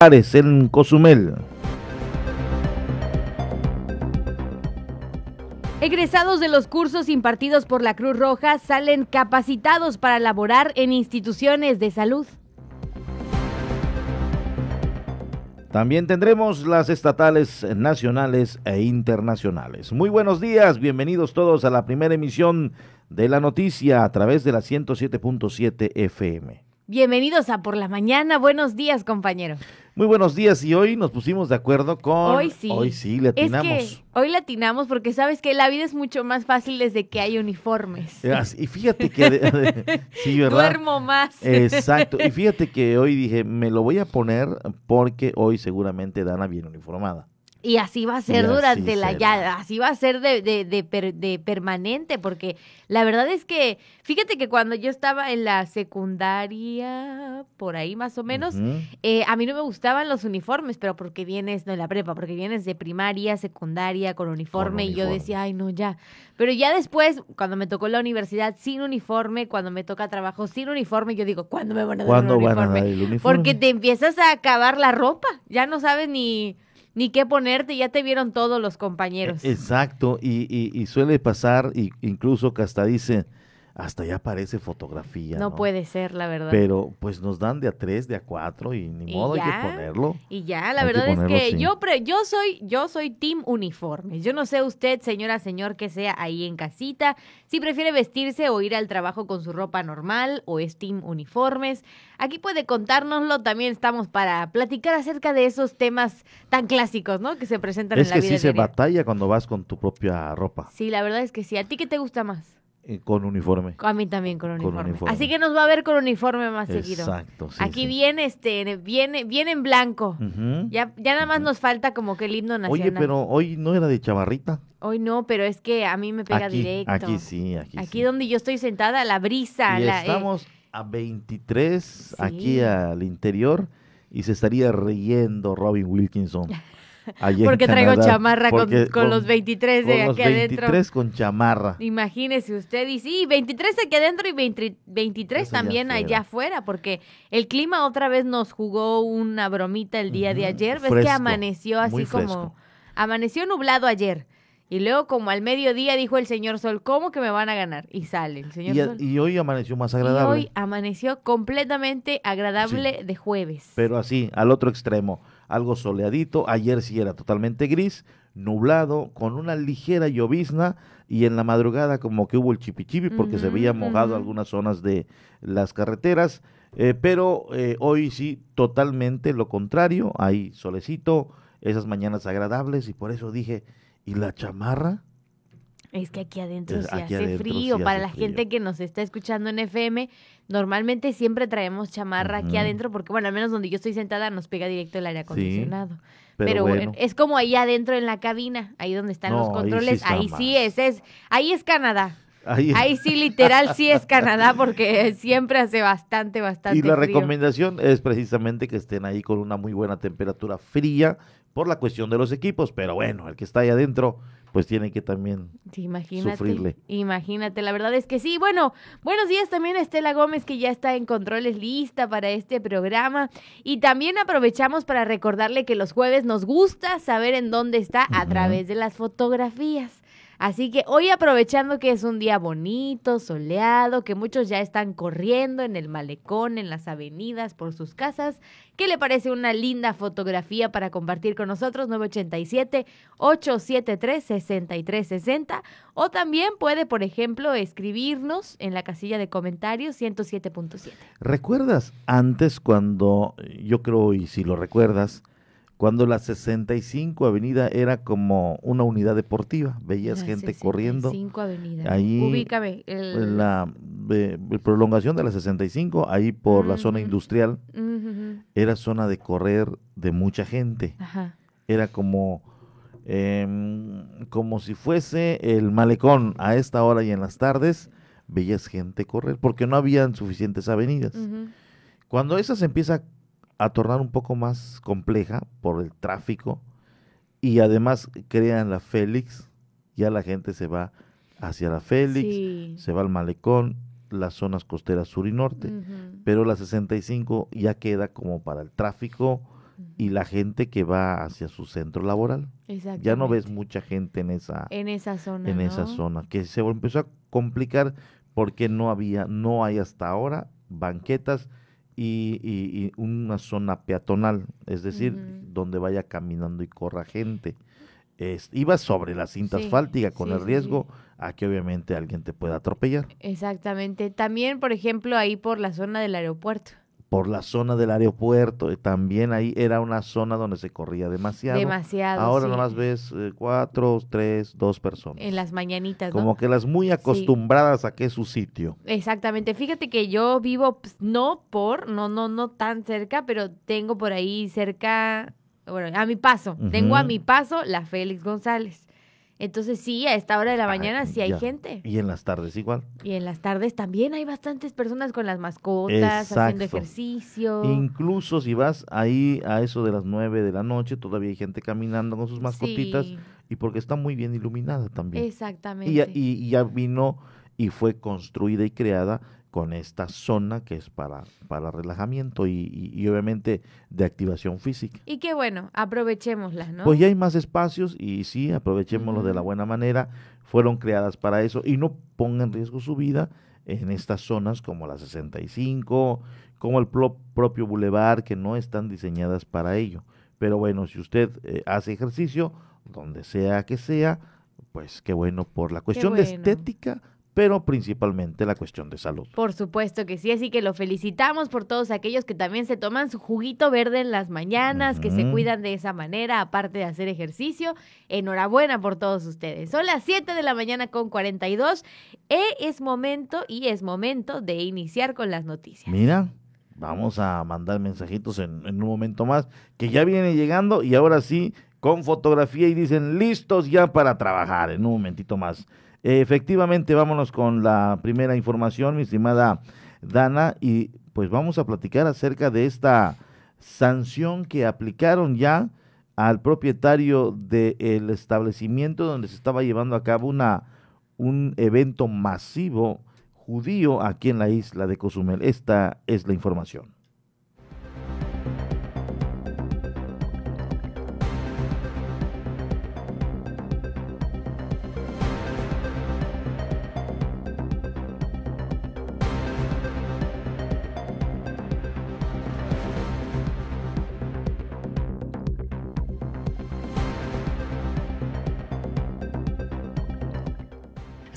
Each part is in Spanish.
en Cozumel. Egresados de los cursos impartidos por la Cruz Roja salen capacitados para laborar en instituciones de salud. También tendremos las estatales nacionales e internacionales. Muy buenos días, bienvenidos todos a la primera emisión de la noticia a través de la 107.7 FM. Bienvenidos a Por la Mañana. Buenos días, compañero. Muy buenos días y hoy nos pusimos de acuerdo con... Hoy sí. Hoy sí, le atinamos. Es que hoy le atinamos porque sabes que la vida es mucho más fácil desde que hay uniformes. Y fíjate que... sí, ¿verdad? Duermo más. Exacto. Y fíjate que hoy dije, me lo voy a poner porque hoy seguramente Dana viene uniformada. Y así va a ser durante la ya, así va a ser de, de, de, permanente, porque la verdad es que, fíjate que cuando yo estaba en la secundaria, por ahí más o menos, eh, a mí no me gustaban los uniformes, pero porque vienes, no en la prepa, porque vienes de primaria, secundaria, con uniforme, y yo decía, ay, no, ya. Pero ya después, cuando me tocó la universidad sin uniforme, cuando me toca trabajo sin uniforme, yo digo, ¿cuándo me van a dar, un uniforme? el uniforme? Porque te empiezas a acabar la ropa, ya no sabes ni ni qué ponerte, ya te vieron todos los compañeros. Exacto, y, y, suele pasar, y incluso que hasta dice, hasta ya parece fotografía. No, puede ser, la verdad. Pero pues nos dan de a tres, de a cuatro y ni modo hay que ponerlo. Y ya, la verdad es que yo yo soy yo soy team uniformes. Yo no sé usted, señora, señor, que sea ahí en casita, si prefiere vestirse o ir al trabajo con su ropa normal o es team uniformes. Aquí puede contárnoslo, también estamos para platicar acerca de esos temas tan clásicos, ¿no? Que se presentan en la vida. Es que sí se batalla cuando vas con tu propia ropa. Sí, la verdad es que sí. ¿A ti qué te gusta más? Eh, con uniforme. A mí también con uniforme. Así que nos va a ver con uniforme más seguido. Exacto. Aquí viene este, viene, viene en blanco. Ya, ya nada más nos falta como que el himno nacional. Oye, pero hoy no era de chavarrita. Hoy no, pero es que a mí me pega directo. Aquí sí, aquí, Aquí donde yo estoy sentada, la brisa. Y eh, estamos a 23 aquí al interior y se estaría riendo Robin Wilkinson. porque traigo chamarra con, los 23 de aquí los 23 con chamarra. Imagínese usted, y sí, 23 aquí adentro y 23 también allá afuera, porque el clima otra vez nos jugó una bromita el día de ayer. Ves que amaneció así como. Amaneció nublado ayer. Y luego, como al mediodía, dijo el señor Sol, ¿cómo que me van a ganar? Y sale el señor y, Sol. Y hoy amaneció más agradable. hoy amaneció completamente agradable de jueves. Pero así, al otro extremo algo soleadito. Ayer sí era totalmente gris, nublado, con una ligera llovizna y en la madrugada como que hubo el chipichipi porque se veía mojado algunas zonas de las carreteras. Eh, pero eh, hoy sí, totalmente lo contrario. Hay solecito, esas mañanas agradables y por eso dije, ¿y la chamarra? Es que aquí adentro se hace frío. Para la gente que nos está escuchando en FM, normalmente siempre traemos chamarra aquí adentro porque, bueno, al menos donde yo estoy sentada nos pega directo el aire acondicionado. pero, bueno. es como ahí adentro en la cabina, ahí donde están los controles, ahí sí, es, es, ahí es Canadá. Ahí, sí, literal, sí es Canadá porque siempre hace bastante, bastante. Y la recomendación es precisamente que estén ahí con una muy buena temperatura fría por la cuestión de los equipos, pero bueno, el que está ahí adentro pues tiene que también imagínate, sufrirle. Imagínate, la verdad es que sí. Bueno, buenos días también a Estela Gómez que ya está en controles lista para este programa. Y también aprovechamos para recordarle que los jueves nos gusta saber en dónde está a través de las fotografías. Así que hoy aprovechando que es un día bonito, soleado, que muchos ya están corriendo en el malecón, en las avenidas, por sus casas, ¿qué le parece una linda fotografía para compartir con nosotros? 987-873-6360. O también puede, por ejemplo, escribirnos en la casilla de comentarios 107.7. ¿Recuerdas antes cuando, yo creo, y si lo recuerdas, cuando la 65 Avenida era como una unidad deportiva, veías gente corriendo. 65 Avenida. Ahí, Ubícame. El... La prolongación de la 65, ahí por la zona industrial, era zona de correr de mucha gente. Era como, em, como si fuese el malecón a esta hora y en las tardes, veías gente correr, porque no habían suficientes avenidas. Cuando esa se empieza a tornar un poco más compleja por el tráfico y además crean la Félix, ya la gente se va hacia la Félix, se va al malecón, las zonas costeras sur y norte, pero la 65 ya queda como para el tráfico y la gente que va hacia su centro laboral. Ya no ves mucha gente en esa, en esa zona. En esa zona, que se empezó a complicar porque no había, no hay hasta ahora banquetas y, una zona peatonal, es decir, donde vaya caminando y corra gente. Es, iba sobre la cinta asfáltica con el riesgo a que obviamente alguien te pueda atropellar. Exactamente. También, por ejemplo, ahí por la zona del aeropuerto por la zona del aeropuerto. También ahí era una zona donde se corría demasiado. Demasiado. Ahora nada más ves eh, cuatro, tres, dos personas. En las mañanitas. Como que las muy acostumbradas a que es su sitio. Exactamente. Fíjate que yo vivo pues, no por, no, no, no tan cerca, pero tengo por ahí cerca, bueno, a mi paso. Tengo a mi paso la Félix González. Entonces sí, a esta hora de la mañana sí hay gente. Y en las tardes igual. Y en las tardes también hay bastantes personas con las mascotas, haciendo ejercicio. Incluso si vas ahí a eso de las nueve de la noche, todavía hay gente caminando con sus mascotitas y porque está muy bien iluminada también. Exactamente. Y, y ya vino y fue construida y creada con esta zona que es para, para relajamiento y, obviamente de activación física. Y qué bueno, aprovechémosla, ¿no? Pues ya hay más espacios y sí, aprovechémoslo de la buena manera. Fueron creadas para eso y no pongan en riesgo su vida en estas zonas como la 65, como el propio bulevar, que no están diseñadas para ello. Pero bueno, si usted eh, hace ejercicio, donde sea que sea, pues qué bueno, por la cuestión de estética, pero principalmente la cuestión de salud. Por supuesto que sí, así que lo felicitamos por todos aquellos que también se toman su juguito verde en las mañanas, que se cuidan de esa manera, aparte de hacer ejercicio. Enhorabuena por todos ustedes. Son las 7 de la mañana con 42 e es momento y es momento de iniciar con las noticias. Mira, vamos a mandar mensajitos en, en un momento más, que ya viene llegando y ahora sí, con fotografía y dicen listos ya para trabajar en un momentito más. Efectivamente, vámonos con la primera información, mi estimada Dana, y pues vamos a platicar acerca de esta sanción que aplicaron ya al propietario del establecimiento donde se estaba llevando a cabo una, un evento masivo judío aquí en la isla de Cozumel. Esta es la información.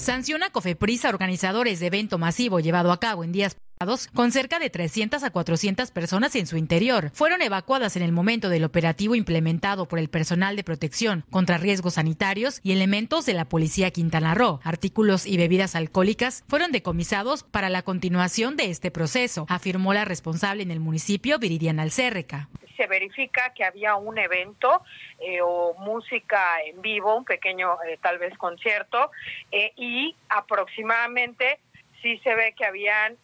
Sanciona Cofepris a organizadores de evento masivo llevado a cabo en días pasados con cerca de 300 a 400 personas en su interior. Fueron evacuadas en el momento del operativo implementado por el personal de protección contra riesgos sanitarios y elementos de la Policía Quintana Roo. Artículos y bebidas alcohólicas fueron decomisados para la continuación de este proceso, afirmó la responsable en el municipio, Viridiana Alcérreca verifica que había un evento eh, o música en vivo, un pequeño eh, tal vez concierto, eh, y aproximadamente sí se ve que habían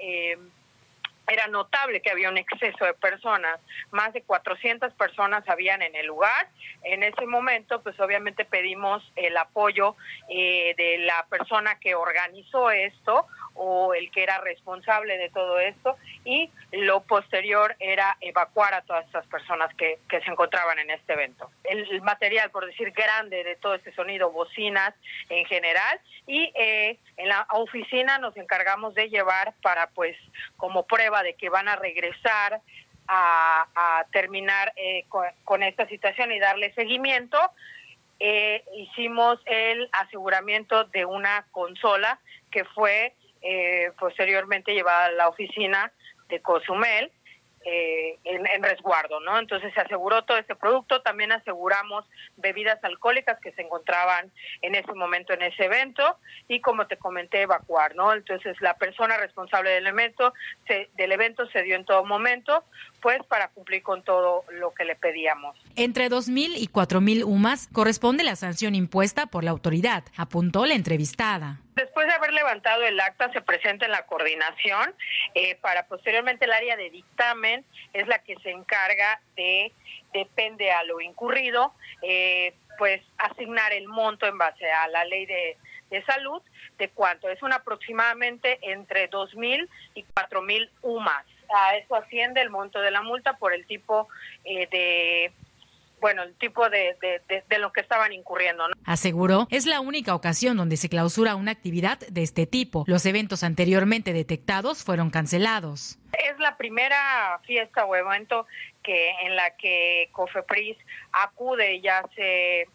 era notable que había un exceso de personas, más de 400 personas habían en el lugar. En ese momento, pues obviamente pedimos el apoyo de la persona que organizó esto o el que era responsable de todo esto y lo posterior era evacuar a todas estas personas que, que se encontraban en este evento. El, material, por decir, grande de todo este sonido, bocinas en general y eh, en la oficina nos encargamos de llevar para pues como prueba de que van a regresar a, terminar eh, con, esta situación y darle seguimiento. Eh, hicimos el aseguramiento de una consola que fue eh, posteriormente llevada a la oficina de Cozumel eh, en, resguardo, ¿no? Entonces se aseguró todo este producto, también aseguramos bebidas alcohólicas que se encontraban en ese momento en ese evento y como te comenté evacuar, ¿no? Entonces la persona responsable del evento se, del evento se dio en todo momento, pues para cumplir con todo lo que le pedíamos. Entre 2.000 y 4.000 UMAS corresponde la sanción impuesta por la autoridad, apuntó la entrevistada. Después de haber levantado el acta, se presenta en la coordinación eh, para posteriormente el área de dictamen es la que se encarga de, depende a lo incurrido, eh, pues asignar el monto en base a la ley de, de salud, de cuánto. Es un aproximadamente entre 2.000 y 4.000 UMAS a eso asciende el monto de la multa por el tipo eh, de bueno, el tipo de, de, lo que estaban incurriendo. Aseguró, es la única ocasión donde se clausura una actividad de este tipo. Los eventos anteriormente detectados fueron cancelados. Es la primera fiesta o evento que en la que Cofepris acude ya se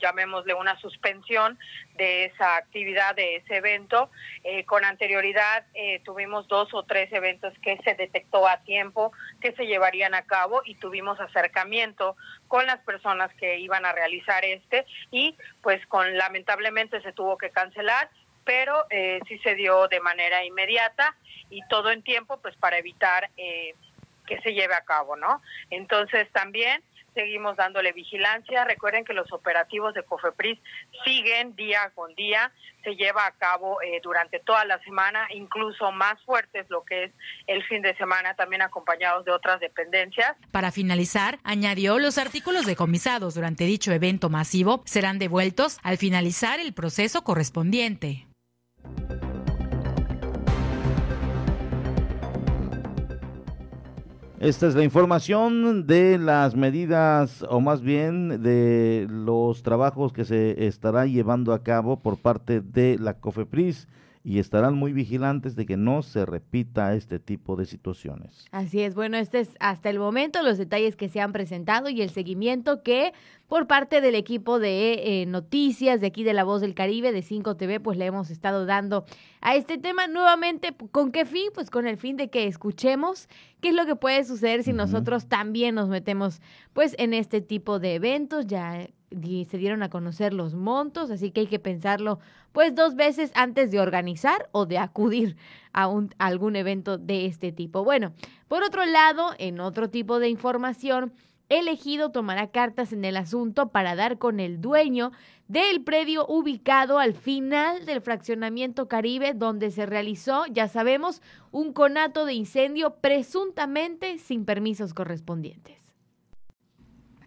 llamémosle una suspensión de esa actividad, de ese evento. Eh, con anterioridad eh, tuvimos dos o tres eventos que se detectó a tiempo que se llevarían a cabo y tuvimos acercamiento con las personas que iban a realizar este y pues con lamentablemente se tuvo que cancelar pero eh, sí se dio de manera inmediata y todo en tiempo pues para evitar eh, que se lleve a cabo, ¿no? Entonces también seguimos dándole vigilancia. Recuerden que los operativos de COFEPRIS siguen día con día, se lleva a cabo eh, durante toda la semana, incluso más fuertes lo que es el fin de semana, también acompañados de otras dependencias. Para finalizar, añadió los artículos decomisados durante dicho evento masivo serán devueltos al finalizar el proceso correspondiente. Esta es la información de las medidas o más bien de los trabajos que se estará llevando a cabo por parte de la COFEPRIS y estarán muy vigilantes de que no se repita este tipo de situaciones. Así es, bueno, este es hasta el momento los detalles que se han presentado y el seguimiento que por parte del equipo de eh, noticias de aquí de La Voz del Caribe, de 5 TV, pues le hemos estado dando a este tema nuevamente. ¿Con qué fin? Pues con el fin de que escuchemos qué es lo que puede suceder si nosotros también nos metemos pues en este tipo de eventos. Ya se dieron a conocer los montos, así que hay que pensarlo pues dos veces antes de organizar o de acudir a, un, algún evento de este tipo. Bueno, por otro lado, en otro tipo de información, elegido tomará cartas en el asunto para dar con el dueño del predio ubicado al final del fraccionamiento Caribe donde se realizó, ya sabemos, un conato de incendio presuntamente sin permisos correspondientes.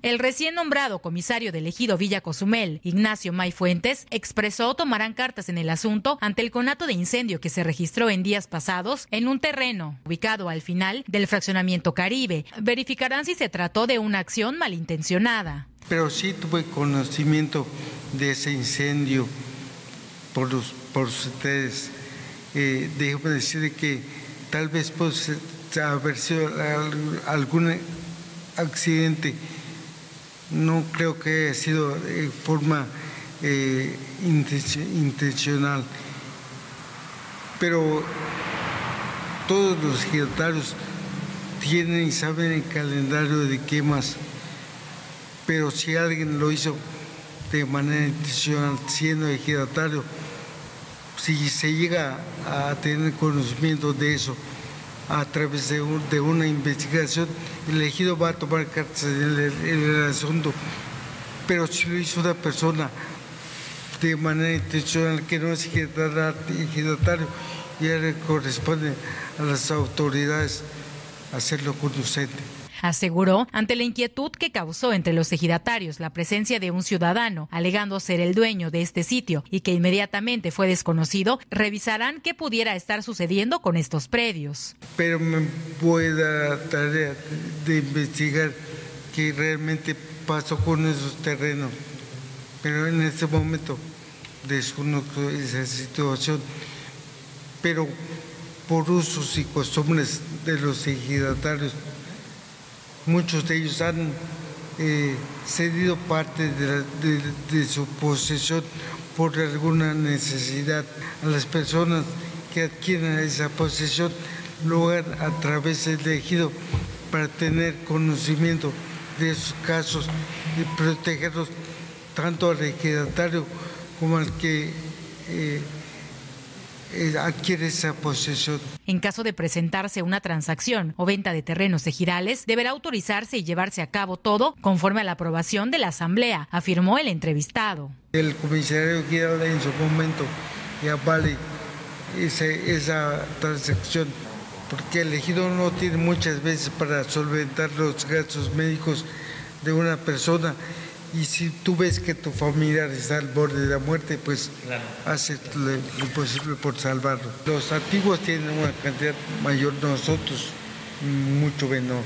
El recién nombrado comisario del ejido Villa Cozumel, Ignacio May Fuentes, expresó tomarán cartas en el asunto ante el conato de incendio que se registró en días pasados en un terreno ubicado al final del fraccionamiento Caribe. Verificarán si se trató de una acción malintencionada. Pero sí tuve conocimiento de ese incendio por, los, por ustedes. Eh, déjame decir que tal vez puede haber sido algún accidente no creo que haya sido de forma eh, intencional, pero todos los ejidatarios tienen y saben el calendario de quemas, pero si alguien lo hizo de manera intencional siendo ejidatario, si se llega a tener conocimiento de eso, a través de, una investigación, el elegido va a tomar cartas en el, asunto. Pero si lo hizo una persona de manera intencional que no es ejidatario, ya le corresponde a las autoridades hacerlo conducente aseguró ante la inquietud que causó entre los ejidatarios la presencia de un ciudadano alegando ser el dueño de este sitio y que inmediatamente fue desconocido, revisarán qué pudiera estar sucediendo con estos predios. Pero me voy a dar tarea de investigar qué realmente pasó con esos terrenos. Pero en este momento desconozco esa situación. Pero por usos y costumbres de los ejidatarios Muchos de ellos han eh, cedido parte de, su posesión por alguna necesidad. A las personas que adquieren esa posesión, lugar a través del ejido para tener conocimiento de esos casos y protegerlos tanto al ejidatario como al que eh, adquiere esa posesión. En caso de presentarse una transacción o venta de terrenos ejidales, deberá autorizarse y llevarse a cabo todo conforme a la aprobación de la Asamblea, afirmó el entrevistado. El comisario ejidal en su momento ya vale esa transacción porque el ejido no tiene muchas veces para solventar los gastos médicos de una persona y si tú ves que tu familiar está al borde de la muerte, pues haces lo, posible por salvarlo. Los antiguos tienen una cantidad mayor, nosotros mucho menor.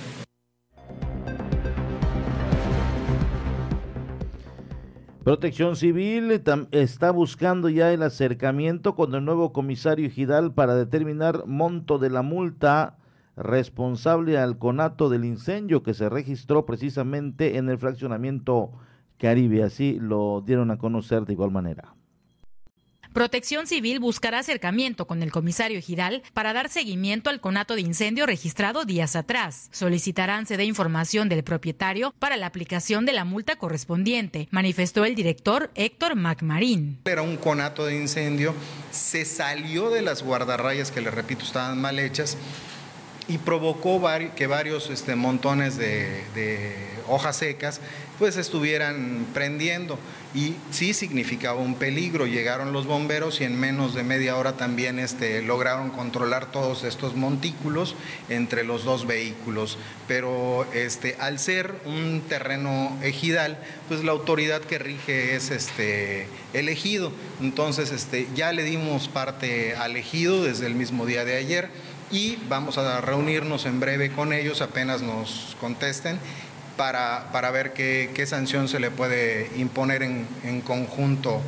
Protección Civil está buscando ya el acercamiento con el nuevo comisario Gidal para determinar monto de la multa responsable al conato del incendio que se registró precisamente en el fraccionamiento Caribe. Así lo dieron a conocer de igual manera. Protección Civil buscará acercamiento con el comisario Giral para dar seguimiento al conato de incendio registrado días atrás. Solicitarán se dé información del propietario para la aplicación de la multa correspondiente, manifestó el director Héctor MacMarín. Era un conato de incendio, se salió de las guardarrayas que le repito estaban mal hechas y provocó que varios este, montones de, hojas secas pues estuvieran prendiendo y sí significaba un peligro. Llegaron los bomberos y en menos de media hora también este, lograron controlar todos estos montículos entre los dos vehículos. Pero este, al ser un terreno ejidal, pues la autoridad que rige es este, elegido. Entonces este, ya le dimos parte al ejido desde el mismo día de ayer y vamos a reunirnos en breve con ellos apenas nos contesten para, para ver qué, sanción se le puede imponer en, en conjunto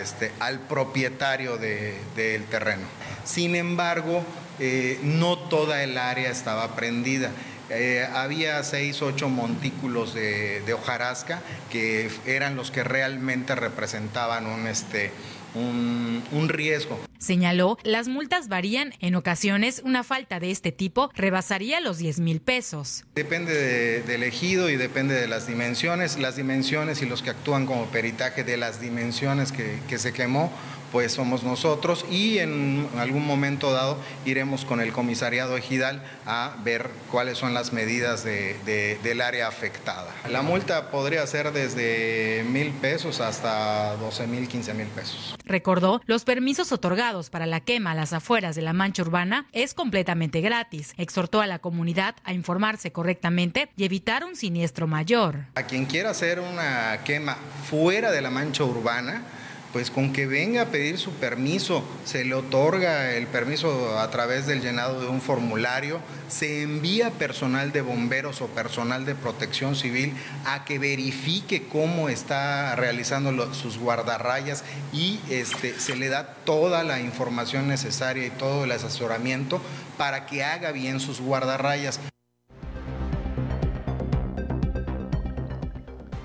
este, al propietario de, del terreno. Sin embargo, eh, no toda el área estaba prendida. Eh, había seis, ocho montículos de, de, hojarasca que eran los que realmente representaban un, este, un, un riesgo. Señaló, las multas varían. En ocasiones, una falta de este tipo rebasaría los 10 mil pesos. Depende del ejido y depende de las dimensiones. Las dimensiones y los que actúan como peritaje de las dimensiones que, que se quemó pues somos nosotros y en algún momento dado iremos con el comisariado ejidal a ver cuáles son las medidas de, del área afectada. La multa podría ser desde mil pesos hasta 12 mil, 15 mil pesos. Recordó, los permisos otorgados para la quema a las afueras de la mancha urbana es completamente gratis. Exhortó a la comunidad a informarse correctamente y evitar un siniestro mayor. A quien quiera hacer una quema fuera de la mancha urbana, pues con que venga a pedir su permiso, se le otorga el permiso a través del llenado de un formulario, se envía personal de bomberos o personal de protección civil a que verifique cómo está realizando sus guardarrayas y este, se le da toda la información necesaria y todo el asesoramiento para que haga bien sus guardarrayas.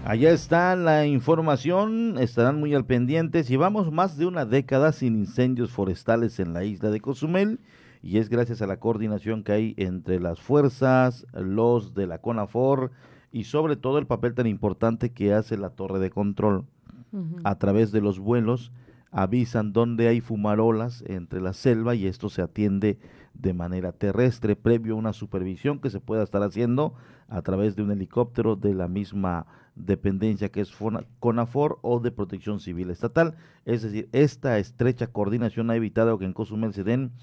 Allá está la información, estarán muy al pendiente. Llevamos más de una década sin incendios forestales en la isla de Cozumel y es gracias a la coordinación que hay entre las fuerzas, los de la CONAFOR y sobre todo el papel tan importante que hace la torre de control. A través de los vuelos avisan dónde hay fumarolas entre la selva y esto se atiende de manera terrestre previo a una supervisión que se pueda estar haciendo a través de un helicóptero de la misma dependencia que es CONAFOR o de Protección Civil Estatal. Es decir, esta estrecha coordinación ha evitado que en Cozumel se den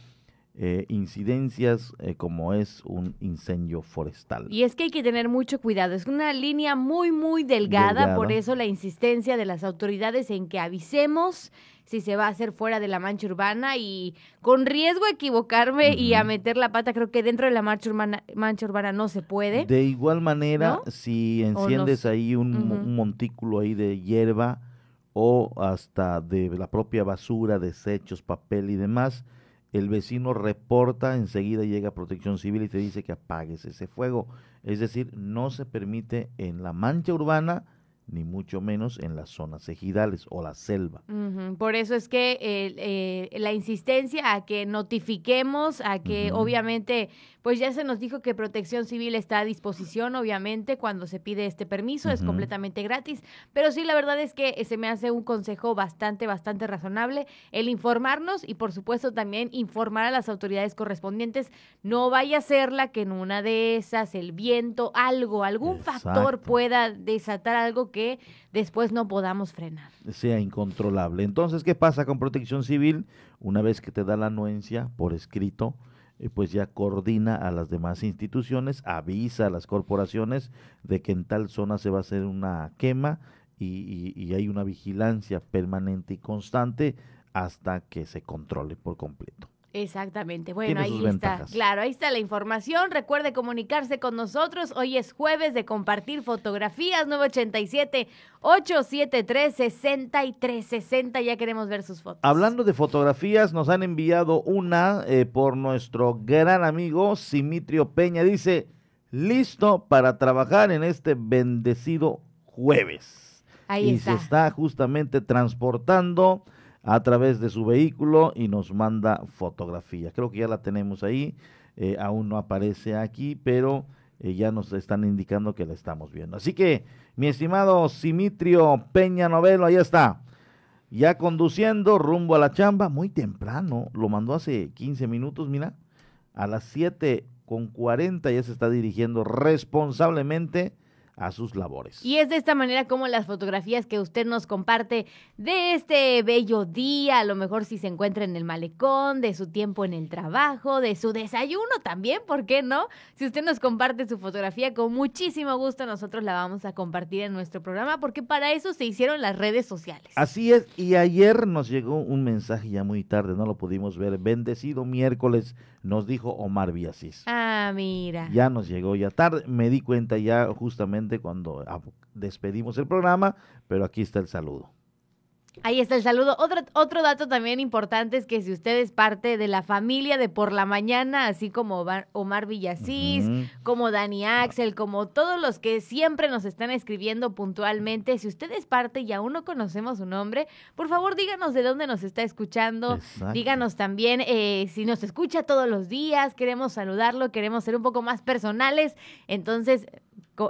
eh, incidencias eh, como es un incendio forestal. Y es que hay que tener mucho cuidado, es una línea muy, muy delgada, por eso la insistencia de las autoridades en que avisemos si se va a hacer fuera de la mancha urbana y con riesgo a equivocarme y a meter la pata, creo que dentro de la mancha urbana, mancha urbana no se puede. De igual manera, si enciendes ahí un, montículo ahí de hierba o hasta de la propia basura, desechos, papel y demás, el vecino reporta, enseguida llega Protección Civil y te dice que apagues ese fuego. Es decir, no se permite en la mancha urbana ni mucho menos en las zonas ejidales o la selva. Por eso es que eh, la insistencia a que notifiquemos, a que obviamente pues ya se nos dijo que Protección Civil está a disposición, obviamente, cuando se pide este permiso, es completamente gratis, pero sí, la verdad es que se me hace un consejo bastante, bastante razonable el informarnos y, por supuesto, también informar a las autoridades correspondientes. No vaya a ser la que en una de esas, el viento, algo, algún factor pueda desatar algo que después no podamos frenar. Sea incontrolable. Entonces, ¿qué pasa con Protección Civil? Una vez que te da la anuencia por escrito, eh, pues ya coordina a las demás instituciones, avisa a las corporaciones de que en tal zona se va a hacer una quema y, y hay una vigilancia permanente y constante hasta que se controle por completo. Exactamente. Bueno, ahí está. Claro, ahí está la información. Recuerde comunicarse con nosotros. Hoy es jueves de compartir fotografías. 987-873-6360. Ya queremos ver sus fotos. Hablando de fotografías, nos han enviado una eh, por nuestro gran amigo Simitrio Peña. Dice, listo para trabajar en este bendecido jueves. Ahí y está. se está justamente transportando a través de su vehículo y nos manda fotografía. Creo que ya la tenemos ahí, eh, aún no aparece aquí, pero eh, ya nos están indicando que la estamos viendo. Así que, mi estimado Simitrio Peña Novelo, ahí está. Ya conduciendo rumbo a la chamba, muy temprano, lo mandó hace 15 minutos, mira, a las 7 con 40 ya se está dirigiendo responsablemente a sus labores. Y es de esta manera como las fotografías que usted nos comparte de este bello día, a lo mejor si se encuentra en el malecón, de su tiempo en el trabajo, de su desayuno también, ¿por qué no? Si usted nos comparte su fotografía, con muchísimo gusto nosotros la vamos a compartir en nuestro programa, porque para eso se hicieron las redes sociales. Así es, y ayer nos llegó un mensaje ya muy tarde, no lo pudimos ver. Bendecido miércoles, nos dijo Omar Villasís. Ah, mira. Ya nos llegó ya tarde, me di cuenta ya justamente cuando despedimos el programa, pero aquí está el saludo. Ahí está el saludo. Otro, otro dato también importante es que si usted es parte de la familia de por la mañana, así como Omar Villasís, como Dani Axel, como todos los que siempre nos están escribiendo puntualmente, si usted es parte y aún no conocemos su nombre, por favor díganos de dónde nos está escuchando. Díganos también eh, si nos escucha todos los días, queremos saludarlo, queremos ser un poco más personales. Entonces,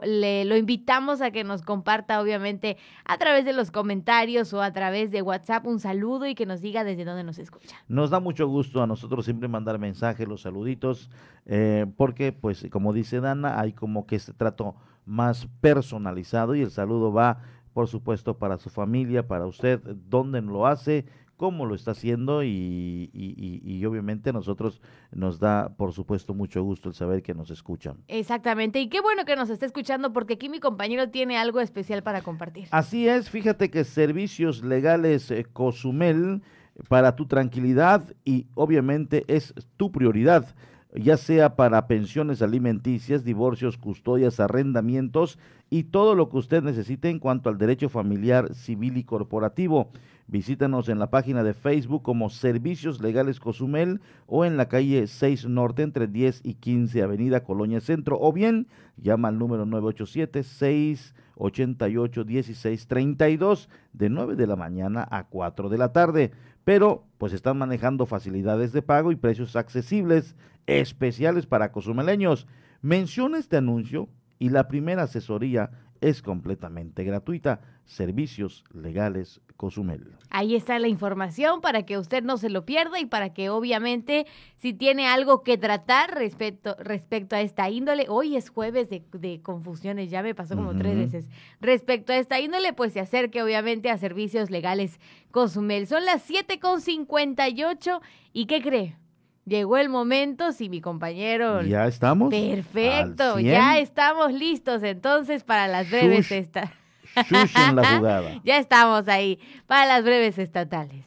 le, lo invitamos a que nos comparta, obviamente, a través de los comentarios o a través de WhatsApp un saludo y que nos diga desde dónde nos escucha. Nos da mucho gusto a nosotros siempre mandar mensajes, los saluditos, eh, porque, pues, como dice Dana, hay como que este trato más personalizado y el saludo va, por supuesto, para su familia, para usted, dónde lo hace cómo lo está haciendo y, y, obviamente a nosotros nos da, por supuesto, mucho gusto el saber que nos escuchan. Exactamente, y qué bueno que nos esté escuchando porque aquí mi compañero tiene algo especial para compartir. Así es, fíjate que Servicios Legales eh, Cozumel, para tu tranquilidad y obviamente es tu prioridad ya sea para pensiones alimenticias, divorcios, custodias, arrendamientos y todo lo que usted necesite en cuanto al derecho familiar, civil y corporativo. Visítanos en la página de Facebook como Servicios Legales Cozumel o en la calle 6 Norte entre 10 y 15 Avenida Colonia Centro o bien llama al número 987 688 1632 de 9 de la mañana a 4 de la tarde. Pero pues están manejando facilidades de pago y precios accesibles especiales para cozumeleños. Menciona este anuncio y la primera asesoría es completamente gratuita. Servicios Legales Cozumel. Ahí está la información para que usted no se lo pierda y para que obviamente si tiene algo que tratar respecto, respecto a esta índole, hoy es jueves de, confusiones, ya me pasó como tres veces, respecto a esta índole, pues se acerque obviamente a Servicios Legales Cozumel. Son las 7.58 y ¿qué cree? Llegó el momento, si mi compañero. Ya estamos. Perfecto, ya estamos listos entonces para las breves estas. En la jugada. ya estamos ahí para las breves estatales.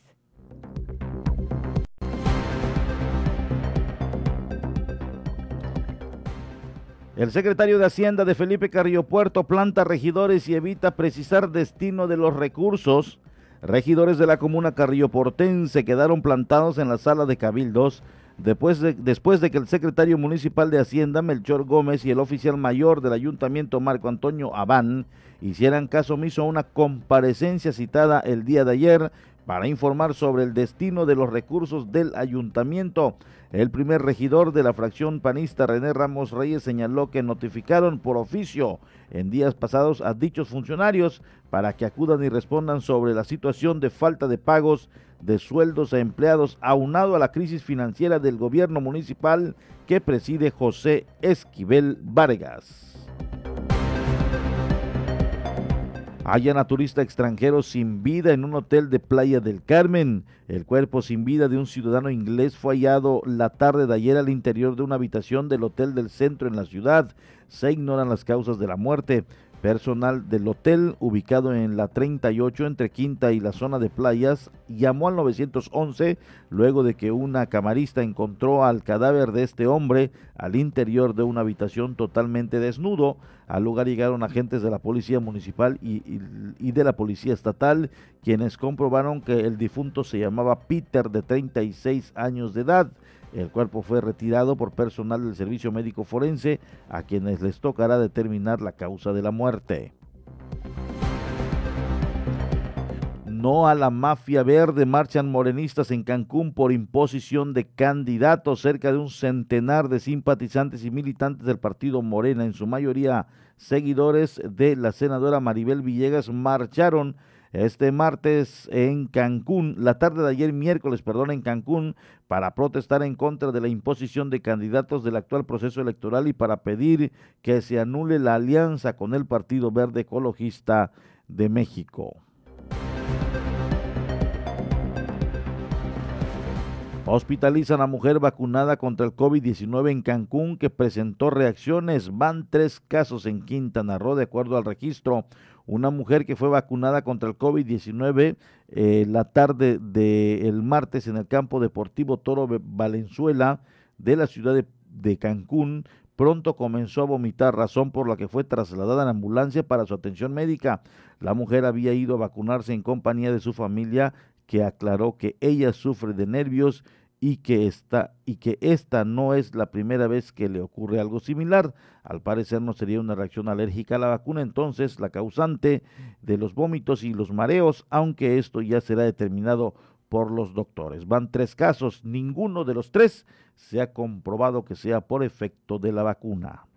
El secretario de Hacienda de Felipe Carrillo Puerto planta regidores y evita precisar destino de los recursos. Regidores de la comuna Carrillo Portense quedaron plantados en la sala de cabildos Después de, que el secretario municipal de Hacienda, Melchor Gómez, y el oficial mayor del ayuntamiento, Marco Antonio Abán, hicieran caso omiso a una comparecencia citada el día de ayer para informar sobre el destino de los recursos del ayuntamiento. El primer regidor de la fracción panista, René Ramos Reyes, señaló que notificaron por oficio en días pasados a dichos funcionarios para que acudan y respondan sobre la situación de falta de pagos de sueldos a empleados aunado a la crisis financiera del gobierno municipal que preside José Esquivel Vargas. Hallan a turista extranjero sin vida en un hotel de Playa del Carmen. El cuerpo sin vida de un ciudadano inglés fue hallado la tarde de ayer al interior de una habitación del hotel del centro en la ciudad. Se ignoran las causas de la muerte Personal del hotel, ubicado en la 38 entre Quinta y la zona de playas, llamó al 911 luego de que una camarista encontró al cadáver de este hombre al interior de una habitación totalmente desnudo. Al lugar llegaron agentes de la Policía Municipal y, y de la Policía Estatal, quienes comprobaron que el difunto se llamaba Peter, de 36 años de edad. El cuerpo fue retirado por personal del Servicio Médico Forense, a quienes les tocará determinar la causa de la muerte. No a la mafia verde marchan morenistas en Cancún por imposición de candidatos. Cerca de un centenar de simpatizantes y militantes del partido Morena, en su mayoría seguidores de la senadora Maribel Villegas, marcharon este martes en Cancún, la tarde de ayer miércoles, perdón, en Cancún, para protestar en contra de la imposición de candidatos del actual proceso electoral y para pedir que se anule la alianza con el Partido Verde Ecologista de México. Hospitalizan a mujer vacunada contra el COVID-19 en Cancún que presentó reacciones. Van tres casos en Quintana Roo, de acuerdo al registro una mujer que fue vacunada contra el COVID-19 eh, la tarde del martes en el campo deportivo Toro Valenzuela de la ciudad de, Cancún. Pronto comenzó a vomitar, razón por la que fue trasladada en ambulancia para su atención médica. La mujer había ido a vacunarse en compañía de su familia, que aclaró que ella sufre de nervios y que esta y que esta no es la primera vez que le ocurre algo similar. Al parecer no sería una reacción alérgica a la vacuna, entonces la causante de los vómitos y los mareos, aunque esto ya será determinado por los doctores. Van tres casos, ninguno de los tres se ha comprobado que sea por efecto de la vacuna.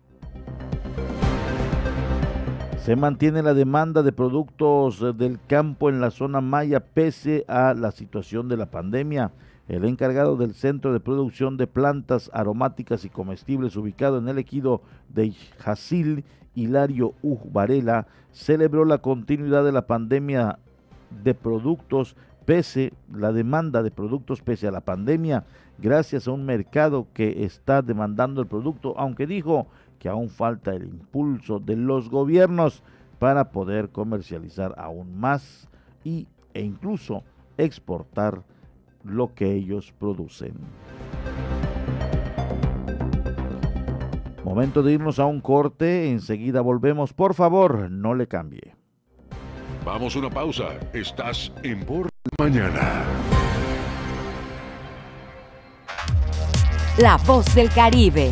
Se mantiene la demanda de productos del campo en la zona maya pese a la situación de la pandemia. El encargado del Centro de Producción de Plantas Aromáticas y Comestibles ubicado en el ejido de Jasil, Hilario Uj Varela, celebró la continuidad de la pandemia de productos pese la demanda de productos pese a la pandemia, gracias a un mercado que está demandando el producto, aunque dijo que aún falta el impulso de los gobiernos para poder comercializar aún más y, e incluso exportar lo que ellos producen. Momento de irnos a un corte, enseguida volvemos. Por favor, no le cambie. Vamos a una pausa. Estás en Por Mañana. La voz del Caribe.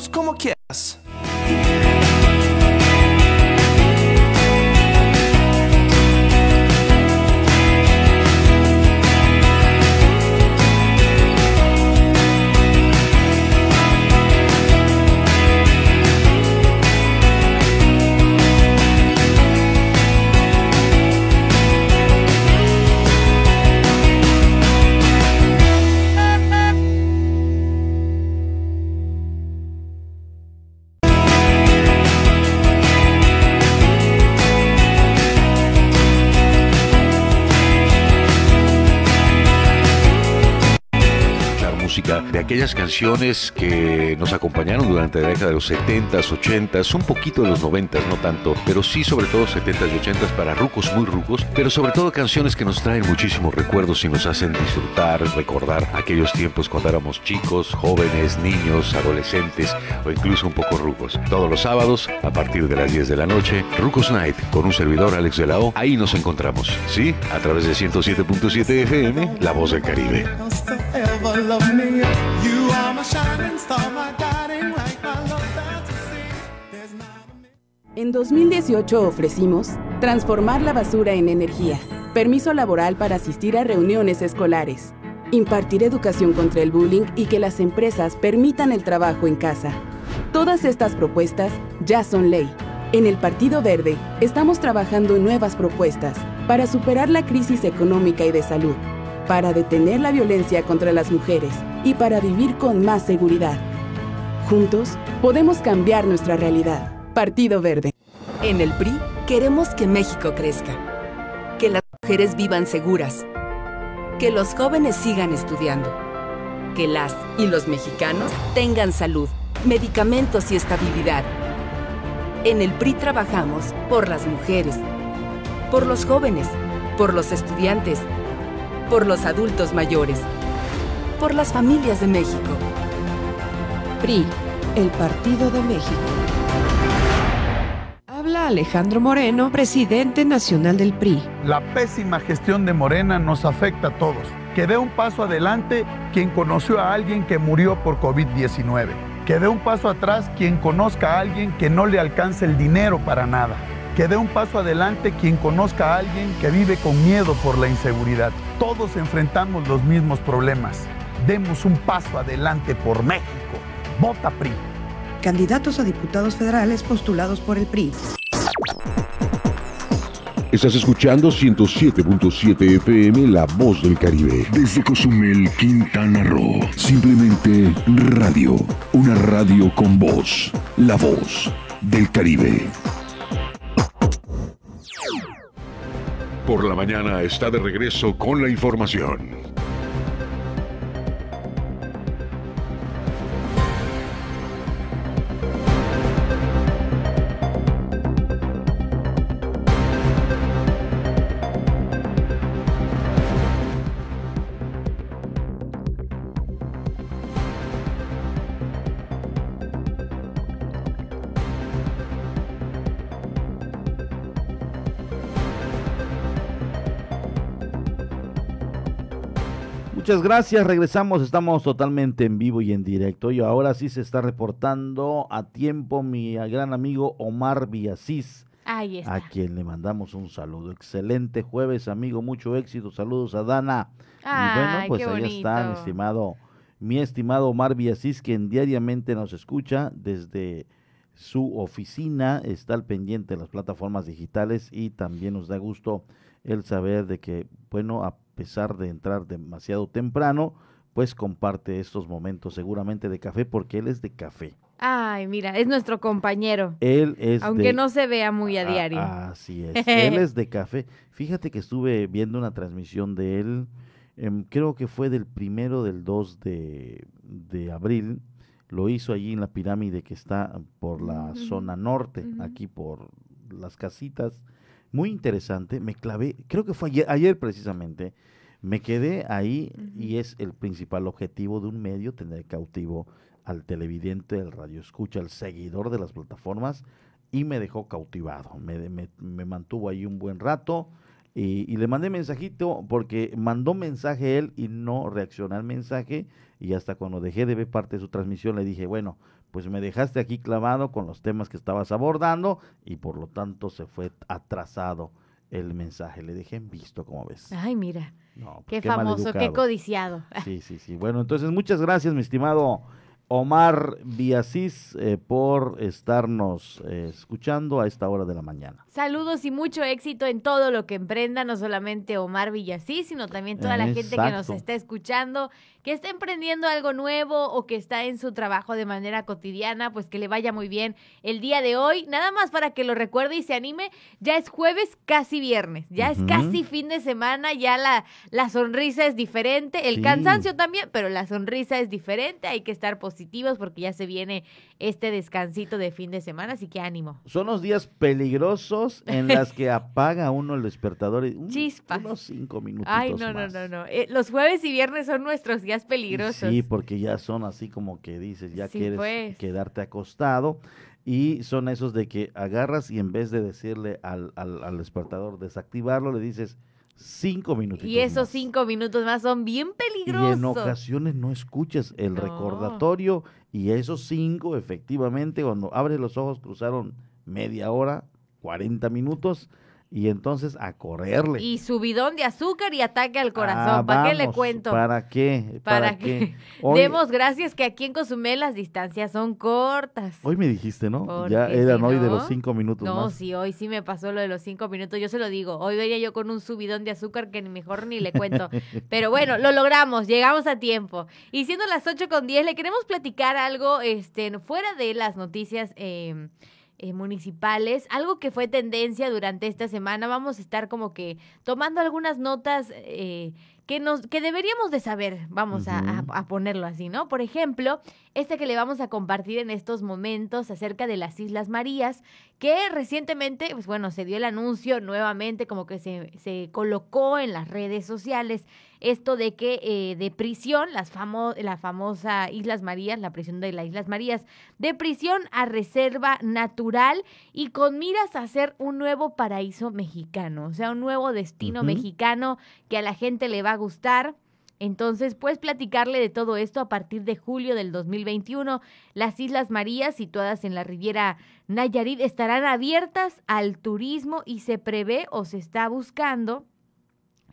Combínalos como quieras. Canciones que nos acompañaron durante la década de los 70s, 80s, un poquito de los 90s, no tanto, pero sí sobre todo 70s y 80s para rucos muy rucos, pero sobre todo canciones que nos traen muchísimos recuerdos y nos hacen disfrutar, recordar aquellos tiempos cuando éramos chicos, jóvenes, niños, adolescentes o incluso un poco rucos. Todos los sábados, a partir de las 10 de la noche, Rucos Night con un servidor Alex de la O, ahí nos encontramos, ¿sí? A través de 107.7 FM, La Voz del Caribe. En 2018 ofrecimos transformar la basura en energía, permiso laboral para asistir a reuniones escolares, impartir educación contra el bullying y que las empresas permitan el trabajo en casa. Todas estas propuestas ya son ley. En el Partido Verde estamos trabajando en nuevas propuestas para superar la crisis económica y de salud, para detener la violencia contra las mujeres y para vivir con más seguridad. Juntos podemos cambiar nuestra realidad. Partido Verde. En el PRI queremos que México crezca, que las mujeres vivan seguras, que los jóvenes sigan estudiando, que las y los mexicanos tengan salud, medicamentos y estabilidad. En el PRI trabajamos por las mujeres, por los jóvenes, por los estudiantes, por los adultos mayores, por las familias de México. PRI, el Partido de México. Habla Alejandro Moreno, presidente nacional del PRI. La pésima gestión de Morena nos afecta a todos. Que dé un paso adelante quien conoció a alguien que murió por COVID-19. Que dé un paso atrás quien conozca a alguien que no le alcance el dinero para nada. Que dé un paso adelante quien conozca a alguien que vive con miedo por la inseguridad. Todos enfrentamos los mismos problemas. Demos un paso adelante por México. Vota PRI. Candidatos a diputados federales postulados por el PRI. Estás escuchando 107.7 FM La Voz del Caribe. Desde Cozumel, Quintana Roo. Simplemente radio. Una radio con voz. La Voz del Caribe. Por la mañana está de regreso con la información. Muchas gracias, regresamos, estamos totalmente en vivo y en directo y ahora sí se está reportando a tiempo mi gran amigo Omar Villasís. Ahí está. A quien le mandamos un saludo. Excelente jueves, amigo, mucho éxito. Saludos a Dana. y bueno, pues ahí está, mi estimado, mi estimado Omar Villasís, quien diariamente nos escucha desde su oficina, está al pendiente de las plataformas digitales y también nos da gusto el saber de que, bueno, a pesar de entrar demasiado temprano, pues comparte estos momentos seguramente de café porque él es de café. Ay, mira, es nuestro compañero. Él es Aunque no se vea muy a diario. así es. él es de café. Fíjate que estuve viendo una transmisión de él, em, creo que fue del primero del 2 de, de, abril. Lo hizo allí en la pirámide que está por la zona norte, aquí por las casitas muy interesante, me clavé, creo que fue ayer, precisamente, me quedé ahí y es el principal objetivo de un medio, tener cautivo al televidente, el radio escucha, al seguidor de las plataformas y me dejó cautivado, me, me, mantuvo ahí un buen rato y, y, le mandé mensajito porque mandó mensaje él y no reaccionó al mensaje y hasta cuando dejé de ver parte de su transmisión le dije, bueno, pues me dejaste aquí clavado con los temas que estabas abordando y por lo tanto se fue atrasado el mensaje. Le dejé en visto, como ves. Ay, mira. Pues qué, famoso, qué codiciado. Sí, sí, sí. Bueno, entonces muchas gracias, mi estimado Omar Villasís eh, por estarnos eh, escuchando a esta hora de la mañana. Saludos y mucho éxito en todo lo que emprenda, no solamente Omar Villasís, sino también toda la gente que nos está escuchando que está emprendiendo algo nuevo o que está en su trabajo de manera cotidiana, pues que le vaya muy bien el día de hoy. Nada más para que lo recuerde y se anime, ya es jueves, casi viernes, ya es casi fin de semana, ya la, la sonrisa es diferente, el cansancio también, pero la sonrisa es diferente, hay que estar positivos porque ya se viene este descansito de fin de semana, así que ánimo. Son los días peligrosos en las que apaga uno el despertador y Chispas. unos cinco minutos. Ay, no, no, no, no. Eh, los jueves y viernes son nuestros días peligrosos. Sí, porque ya son así como que dices, ya quieres pues. quedarte acostado. Y son esos de que agarras y en vez de decirle al, al, despertador desactivarlo, le dices cinco minutos. Y esos cinco minutos más son bien peligrosos. Y en ocasiones no escuchas el recordatorio y esos cinco, efectivamente, cuando abres los ojos cruzaron media hora, 40 minutos y entonces a correrle. Y subidón de azúcar y ataque al corazón. Ah, ¿Para qué le cuento? ¿Para qué? ¿Para, qué? Demos gracias que aquí en Cozumel las distancias son cortas. Hoy me dijiste, ¿no? Ya eran hoy de los cinco minutos No, sí, hoy sí me pasó lo de los cinco minutos. Yo se lo digo. Hoy venía yo con un subidón de azúcar que mejor ni le cuento. Pero bueno, lo logramos. Llegamos a tiempo. Y siendo las ocho con diez, le queremos platicar algo este, fuera de las noticias... Eh, eh, municipales. Algo que fue tendencia durante esta semana. Vamos a estar como que tomando algunas notas eh, que, nos, que deberíamos de saber. Vamos a, a, ponerlo así, ¿no? Por ejemplo, este que le vamos a compartir en estos momentos acerca de las Islas Marías, que recientemente, pues bueno, se dio el anuncio nuevamente, como que se, se colocó en las redes sociales esto de que eh, de prisión, las famo la famosa Islas Marías, la prisión de las Islas Marías, de prisión a reserva natural y con miras a hacer un nuevo paraíso mexicano, o sea, un nuevo destino mexicano que a la gente le va a gustar. Entonces, puedes platicarle de todo esto a partir de julio del 2021. Las Islas Marías, situadas en la Riviera Nayarit, estarán abiertas al turismo y se prevé o se está buscando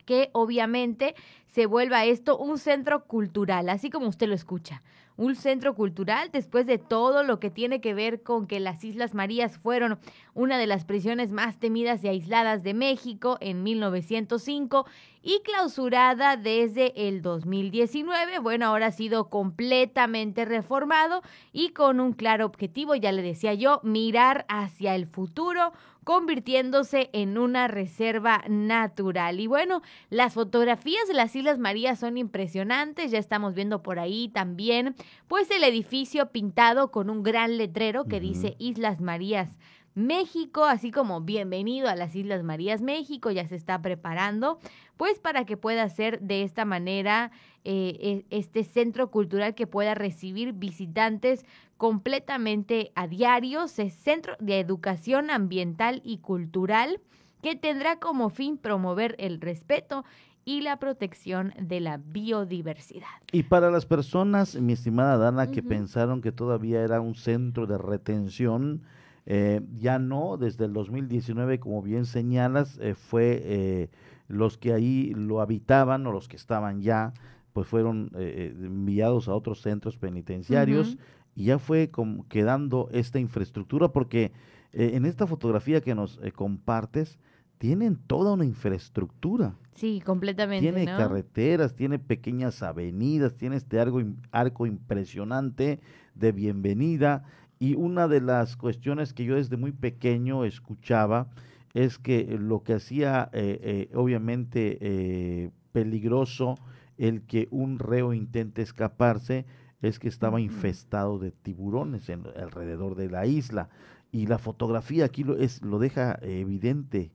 que obviamente se vuelva esto un centro cultural, así como usted lo escucha un centro cultural después de todo lo que tiene que ver con que las Islas Marías fueron una de las prisiones más temidas y aisladas de México en 1905 y clausurada desde el 2019. Bueno, ahora ha sido completamente reformado y con un claro objetivo, ya le decía yo, mirar hacia el futuro convirtiéndose en una reserva natural. Y bueno, las fotografías de las Islas Marías son impresionantes, ya estamos viendo por ahí también, pues el edificio pintado con un gran letrero que dice Islas Marías. México, así como bienvenido a las Islas Marías México, ya se está preparando, pues para que pueda ser de esta manera eh, e, este centro cultural que pueda recibir visitantes completamente a diario, es centro de educación ambiental y cultural que tendrá como fin promover el respeto y la protección de la biodiversidad. Y para las personas, mi estimada Dana, que pensaron que todavía era un centro de retención, eh, ya no, desde el 2019, como bien señalas, eh, fue eh, los que ahí lo habitaban o los que estaban ya, pues fueron enviados a otros centros penitenciarios y ya fue como quedando esta infraestructura porque en esta fotografía que nos compartes, tienen toda una infraestructura. Sí, completamente. Tiene carreteras, tiene pequeñas avenidas, tiene este arco, arco impresionante de bienvenida. Y una de las cuestiones que yo desde muy pequeño escuchaba es que lo que hacía eh, eh, obviamente eh, peligroso el que un reo intente escaparse es que estaba infestado de tiburones en, alrededor de la isla y la fotografía aquí lo, es, lo deja evidente.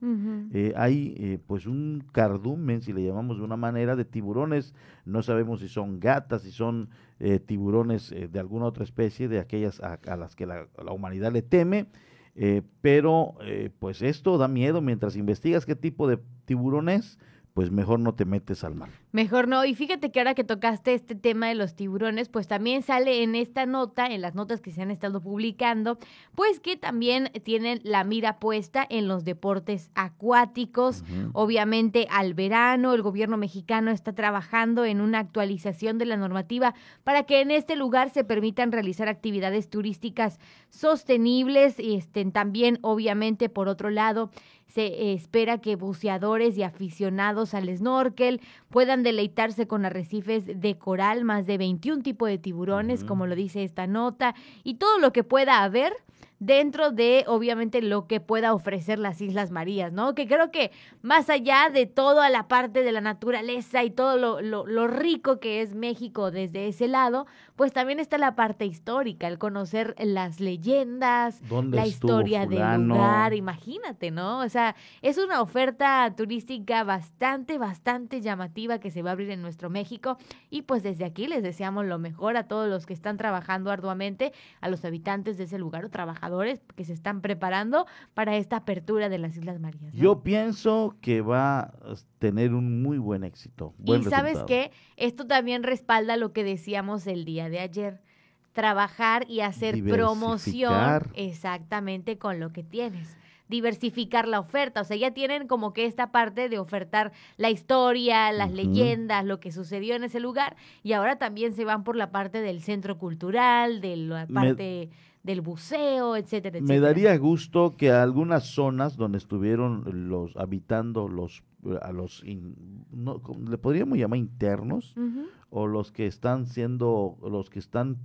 hay pues un cardumen, si le llamamos de una manera, de tiburones. No sabemos si son gatas, si son eh, tiburones eh, de alguna otra especie, de aquellas a, las que la, humanidad le teme. Eh, pero pues esto da miedo mientras investigas qué tipo de tiburones pues mejor no te metes al mar. Mejor no. Y fíjate que ahora que tocaste este tema de los tiburones, pues también sale en esta nota, en las notas que se han estado publicando, pues que también tienen la mira puesta en los deportes acuáticos. Obviamente al verano, el gobierno mexicano está trabajando en una actualización de la normativa para que en este lugar se permitan realizar actividades turísticas sostenibles y estén también, obviamente, por otro lado, se espera que buceadores y aficionados al snorkel puedan deleitarse con arrecifes de coral, más de 21 tipos de tiburones, como lo dice esta nota, y todo lo que pueda haber dentro de, obviamente, lo que pueda ofrecer las Islas Marías, ¿no? Que creo que más allá de toda la parte de la naturaleza y todo lo, lo, rico que es México desde ese lado, pues también está la parte histórica, el conocer las leyendas, la historia del lugar, imagínate, ¿no? O sea, es una oferta turística bastante, bastante llamativa que se va a abrir en nuestro México y pues desde aquí les deseamos lo mejor a todos los que están trabajando arduamente, a los habitantes de ese lugar o trabajadores que se están preparando para esta apertura de las Islas Marías. Yo pienso que va a tener un muy buen éxito. y sabes qué, esto también respalda lo que decíamos el día de ayer trabajar y hacer promoción exactamente con lo que tienes diversificar la oferta, o sea, ya tienen como que esta parte de ofertar la historia, las leyendas, lo que sucedió en ese lugar, y ahora también se van por la parte del centro cultural, de la parte del buceo, etcétera, etcétera. Me daría gusto que algunas zonas donde estuvieron los habitando los a los no, le podríamos llamar internos o los que están siendo los que están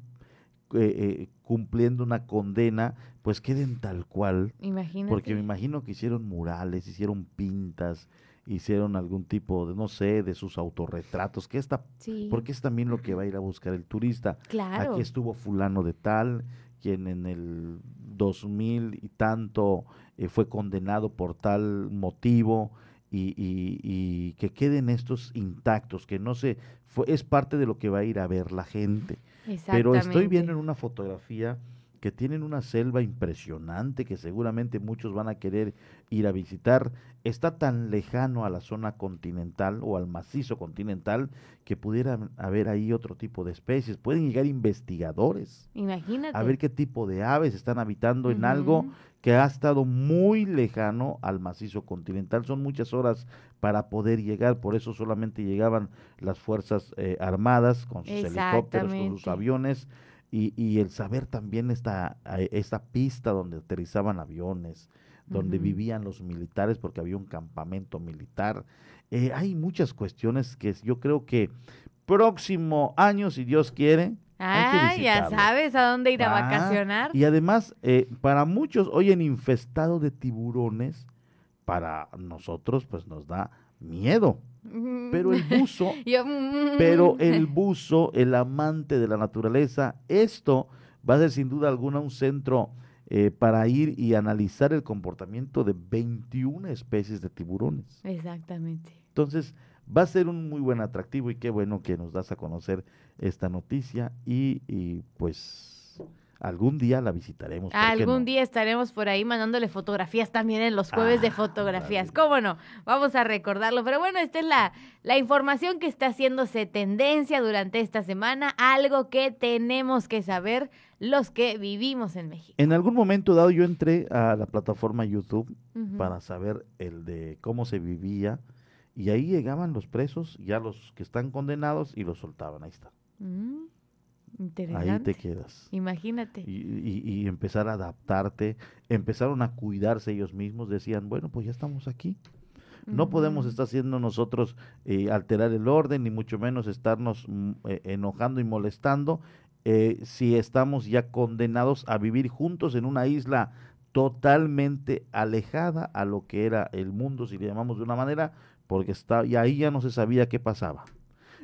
eh, eh, cumpliendo una condena, pues queden tal cual. Imagínate. Porque me imagino que hicieron murales, hicieron pintas, hicieron algún tipo de, no sé, de sus autorretratos, que está, porque es también lo que va a ir a buscar el turista. Claro. Aquí estuvo fulano de tal, quien en el 2000 y tanto eh, fue condenado por tal motivo y, y, que queden estos intactos, que no se, fue, es parte de lo que va a ir a ver la gente. Pero estoy viendo en una fotografía que tienen una selva impresionante que seguramente muchos van a querer ir a visitar. Está tan lejano a la zona continental o al macizo continental que pudiera haber ahí otro tipo de especies. Pueden llegar investigadores Imagínate. a ver qué tipo de aves están habitando en algo que ha estado muy lejano al macizo continental. Son muchas horas para poder llegar, por eso solamente llegaban las Fuerzas eh, Armadas con sus helicópteros, con sus aviones y, y el saber también esta, esta pista donde aterrizaban aviones, donde vivían los militares, porque había un campamento militar. Eh, hay muchas cuestiones que yo creo que próximo año, si Dios quiere, Ah, ya sabes a dónde ir a ah, vacacionar. Y además, eh, para muchos, hoy en infestado de tiburones, para nosotros, pues nos da miedo. Pero el buzo, mm. pero el buzo, el amante de la naturaleza, esto va a ser sin duda alguna un centro eh, para ir y analizar el comportamiento de 21 especies de tiburones. Exactamente. Entonces, va a ser un muy buen atractivo y qué bueno que nos das a conocer esta noticia y, y pues Algún día la visitaremos. Algún día estaremos por ahí mandándole fotografías también en los jueves de ah, fotografías. ¿Cómo no? Vamos a recordarlo. Pero bueno, esta es la, la información que está haciéndose tendencia durante esta semana. Algo que tenemos que saber los que vivimos en México. En algún momento dado yo entré a la plataforma YouTube para saber el de cómo se vivía. Y ahí llegaban los presos, ya los que están condenados, y los soltaban. Ahí está. Ahí te quedas. Imagínate. Y, empezar a adaptarte. Empezaron a cuidarse ellos mismos. Decían, bueno, pues ya estamos aquí. No podemos estar haciendo nosotros eh, alterar el orden, ni mucho menos estarnos mm, eh, enojando y molestando eh, si estamos ya condenados a vivir juntos en una isla totalmente alejada a lo que era el mundo, si le llamamos de una manera, porque está, y ahí ya no se sabía qué pasaba.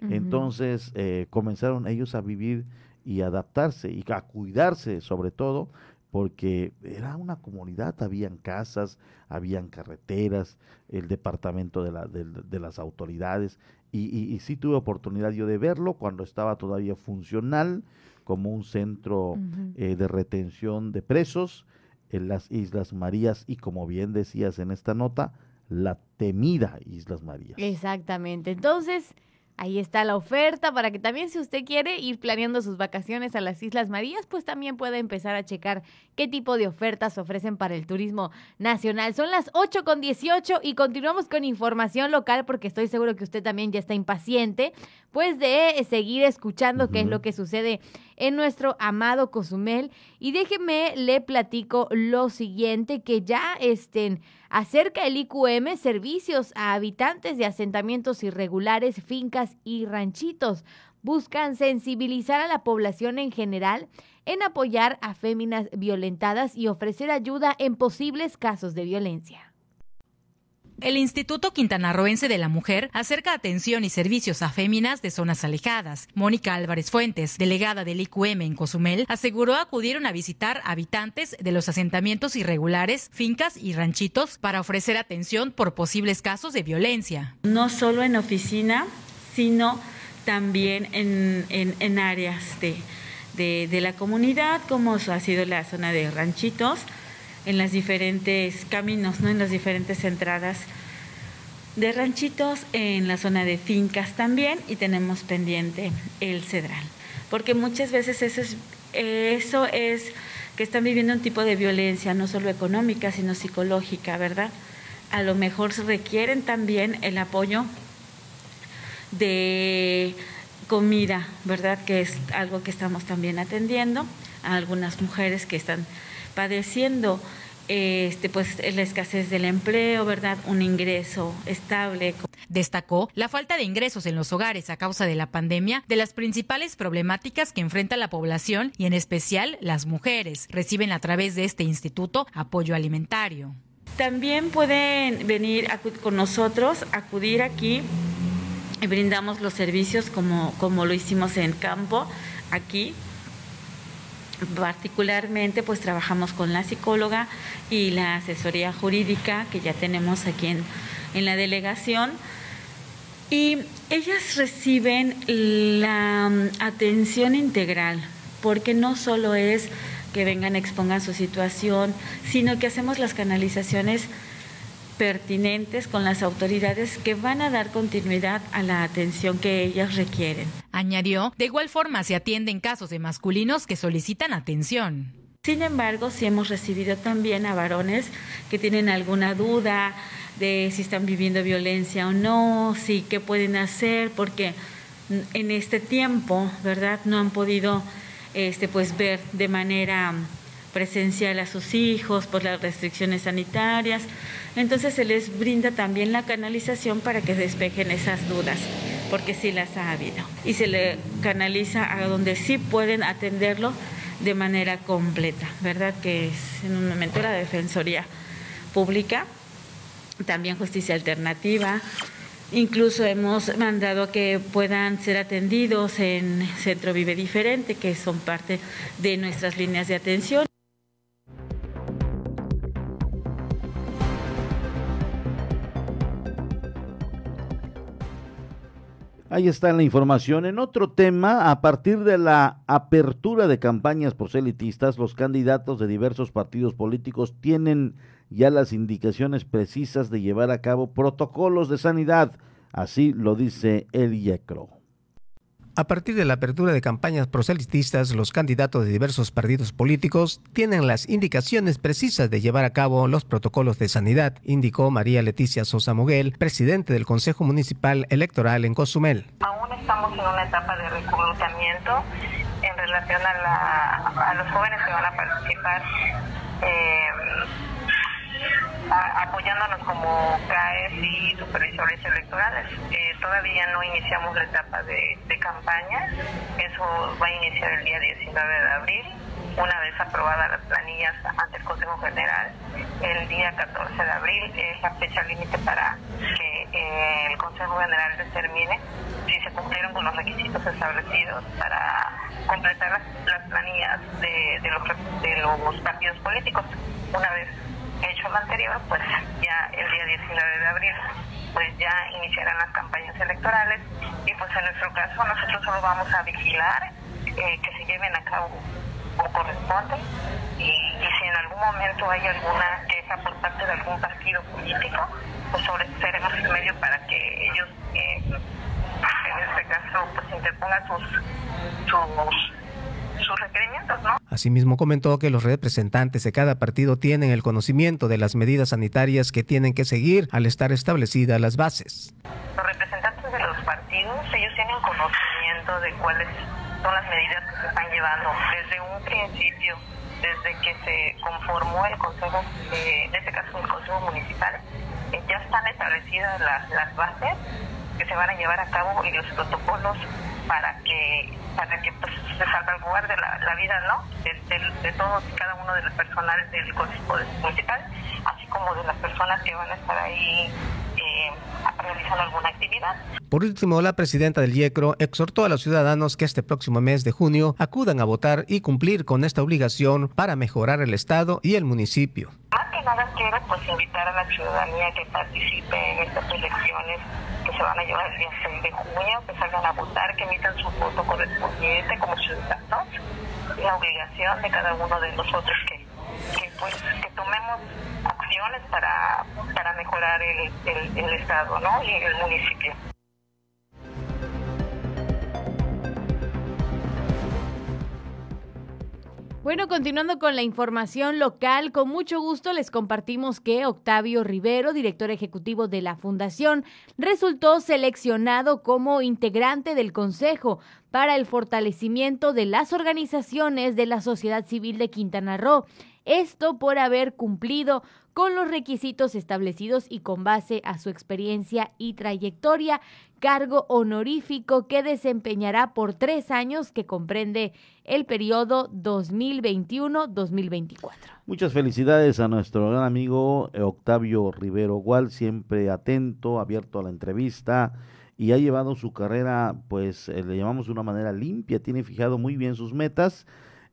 Entonces eh, comenzaron ellos a vivir y adaptarse y a cuidarse sobre todo porque era una comunidad, habían casas, habían carreteras, el departamento de, la, de, las autoridades, y, y, sí tuve oportunidad yo de verlo cuando estaba todavía funcional como un centro eh, de retención de presos en las Islas Marías y como bien decías en esta nota, la temida Islas Marías. Exactamente. Entonces, Ahí está la oferta para que también si usted quiere ir planeando sus vacaciones a las Islas Marías, pues también puede empezar a checar qué tipo de ofertas ofrecen para el turismo nacional. Son las 8 con 18 y continuamos con información local porque estoy seguro que usted también ya está impaciente, pues de seguir escuchando qué es lo que sucede en nuestro amado Cozumel. Y déjeme, le platico lo siguiente, que ya estén acerca el IQM servicios a habitantes de asentamientos irregulares, fincas y ranchitos. Buscan sensibilizar a la población en general en apoyar a féminas violentadas y ofrecer ayuda en posibles casos de violencia. El Instituto Quintanarroense de la Mujer acerca atención y servicios a féminas de zonas alejadas. Mónica Álvarez Fuentes, delegada del IQM en Cozumel, aseguró acudieron a visitar habitantes de los asentamientos irregulares, fincas y ranchitos para ofrecer atención por posibles casos de violencia. No solo en oficina, sino también en, áreas de, de la comunidad, como ha sido la zona de ranchitos en las diferentes caminos, ¿no? en las diferentes entradas de ranchitos, en la zona de fincas también y tenemos pendiente el cedral. Porque muchas veces eso es, eso es que están viviendo un tipo de violencia, no solo económica, sino psicológica, ¿verdad? A lo mejor requieren también el apoyo de comida, ¿verdad? Que es algo que estamos también atendiendo a algunas mujeres que están padeciendo este, pues la escasez del empleo, ¿verdad? Un ingreso estable. Destacó la falta de ingresos en los hogares a causa de la pandemia de las principales problemáticas que enfrenta la población y en especial las mujeres. Reciben a través de este instituto apoyo alimentario. También pueden venir con nosotros, acudir aquí y brindamos los servicios como, como lo hicimos en campo aquí particularmente pues trabajamos con la psicóloga y la asesoría jurídica que ya tenemos aquí en, en la delegación. Y ellas reciben la mm, atención integral porque no solo es que vengan, expongan su situación, sino que hacemos las canalizaciones pertinentes con las autoridades que van a dar continuidad a la atención que ellas requieren. Añadió, de igual forma se atienden casos de masculinos que solicitan atención. Sin embargo, sí hemos recibido también a varones que tienen alguna duda de si están viviendo violencia o no, si qué pueden hacer, porque en este tiempo, ¿verdad? No han podido este pues ver de manera presencial a sus hijos por las restricciones sanitarias. Entonces se les brinda también la canalización para que despejen esas dudas, porque sí las ha habido. Y se le canaliza a donde sí pueden atenderlo de manera completa, ¿verdad? Que es en un momento la Defensoría Pública, también Justicia Alternativa, Incluso hemos mandado que puedan ser atendidos en Centro Vive Diferente, que son parte de nuestras líneas de atención. Ahí está la información. En otro tema, a partir de la apertura de campañas proselitistas, los candidatos de diversos partidos políticos tienen ya las indicaciones precisas de llevar a cabo protocolos de sanidad. Así lo dice el IECRO. A partir de la apertura de campañas proselitistas, los candidatos de diversos partidos políticos tienen las indicaciones precisas de llevar a cabo los protocolos de sanidad, indicó María Leticia Sosa Moguel, presidente del Consejo Municipal Electoral en Cozumel. Aún estamos en una etapa de reclutamiento en relación a, los jóvenes que van a participar. Eh, apoyándonos como CAES y supervisores electorales. Eh, todavía no iniciamos la etapa de, campaña, eso va a iniciar el día 19 de abril, una vez aprobadas las planillas ante el Consejo General. El día 14 de abril es la fecha límite para que eh, el Consejo General determine si se cumplieron con los requisitos establecidos para completar las, planillas de, los, de los partidos políticos. Una vez hecho lo anterior, pues ya el día 19 de abril pues ya iniciarán las campañas electorales y pues en nuestro caso nosotros solo vamos a vigilar eh, que se lleven a cabo como corresponde y, si en algún momento hay alguna queja por parte de algún partido político, pues sobre seremos el medio para que ellos eh, en este caso pues interpongan sus, sus sus requerimientos, ¿no? Asimismo comentó que los representantes de cada partido tienen el conocimiento de las medidas sanitarias que tienen que seguir al estar establecidas las bases. Los representantes de los partidos, ellos tienen conocimiento de cuáles son las medidas que se están llevando desde un principio, desde que se conformó el Consejo, eh, en este caso el Consejo Municipal, eh, ya están establecidas las, las bases que se van a llevar a cabo y los protocolos para que para que pues, se salvaguarde la, la vida ¿no? de, todos y cada uno de los personales del Consejo Municipal, así como de las personas que van a estar ahí eh, realizando alguna actividad. Por último, la presidenta del IECRO exhortó a los ciudadanos que este próximo mes de junio acudan a votar y cumplir con esta obligación para mejorar el Estado y el municipio. Más que nada quiero pues invitar a la ciudadanía que participe en estas elecciones se van a llevar el día 6 de junio, que salgan a votar, que emitan su voto correspondiente como ciudadanos. La obligación de cada uno de nosotros que, que, pues, que tomemos acciones para, para mejorar el, el, el Estado ¿no? y el municipio. Bueno, continuando con la información local, con mucho gusto les compartimos que Octavio Rivero, director ejecutivo de la Fundación, resultó seleccionado como integrante del Consejo para el fortalecimiento de las organizaciones de la sociedad civil de Quintana Roo. Esto por haber cumplido con los requisitos establecidos y con base a su experiencia y trayectoria, cargo honorífico que desempeñará por tres años que comprende el periodo 2021-2024. Muchas felicidades a nuestro gran amigo Octavio Rivero Gual, siempre atento, abierto a la entrevista y ha llevado su carrera, pues eh, le llamamos de una manera limpia, tiene fijado muy bien sus metas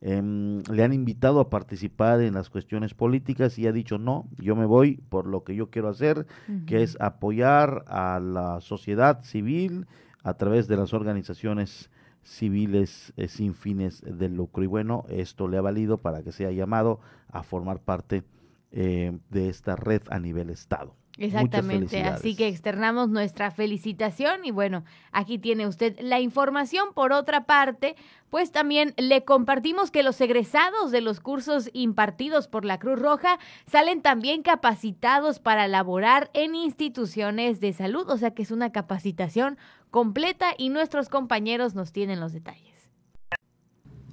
Em, le han invitado a participar en las cuestiones políticas y ha dicho no, yo me voy por lo que yo quiero hacer, que es apoyar a la sociedad civil a través de las organizaciones civiles eh, sin fines de lucro. Y bueno, esto le ha valido para que sea llamado a formar parte eh, de esta red a nivel Estado. Exactamente, así que externamos nuestra felicitación y bueno, aquí tiene usted la información. Por otra parte, pues también le compartimos que los egresados de los cursos impartidos por la Cruz Roja salen también capacitados para laborar en instituciones de salud, o sea que es una capacitación completa y nuestros compañeros nos tienen los detalles.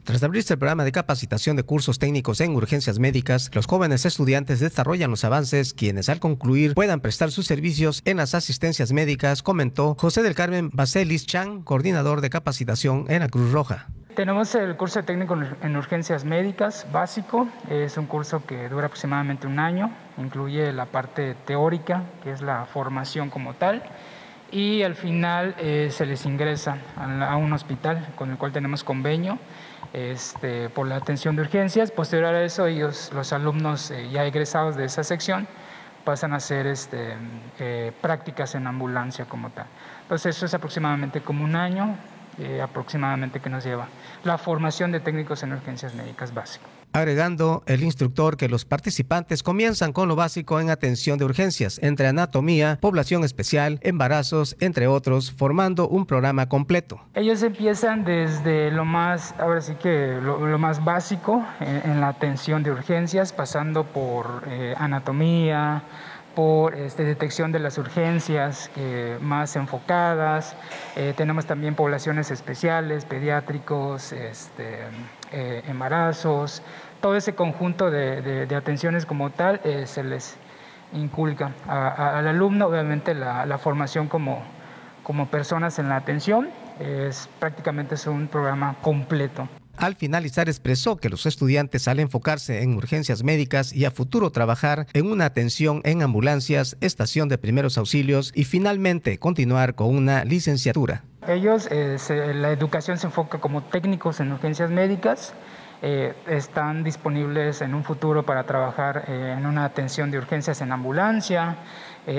Tras abrirse el programa de capacitación de cursos técnicos en urgencias médicas, los jóvenes estudiantes desarrollan los avances quienes al concluir puedan prestar sus servicios en las asistencias médicas, comentó José del Carmen Baselis Chan, coordinador de capacitación en la Cruz Roja. Tenemos el curso técnico en urgencias médicas básico, es un curso que dura aproximadamente un año, incluye la parte teórica, que es la formación como tal, y al final eh, se les ingresa a un hospital con el cual tenemos convenio este, por la atención de urgencias. Posterior a eso, ellos, los alumnos eh, ya egresados de esa sección, pasan a hacer este, eh, prácticas en ambulancia como tal. Entonces eso es aproximadamente como un año eh, aproximadamente que nos lleva la formación de técnicos en urgencias médicas básicas agregando el instructor que los participantes comienzan con lo básico en atención de urgencias, entre anatomía, población especial, embarazos, entre otros, formando un programa completo. Ellos empiezan desde lo más, ahora sí que lo, más básico en, la atención de urgencias, pasando por eh, anatomía, por este, detección de las urgencias más enfocadas. Eh, tenemos también poblaciones especiales, pediátricos, este, eh, embarazos. Todo ese conjunto de, atenciones como tal eh, se les inculca al alumno, obviamente la, formación como, como personas en la atención. Es, prácticamente es un programa completo. Al finalizar expresó que los estudiantes al enfocarse en urgencias médicas y a futuro trabajar en una atención en ambulancias, estación de primeros auxilios y finalmente continuar con una licenciatura. Ellos, eh, la educación se enfoca como técnicos en urgencias médicas, eh, están disponibles en un futuro para trabajar eh, en una atención de urgencias en ambulancia,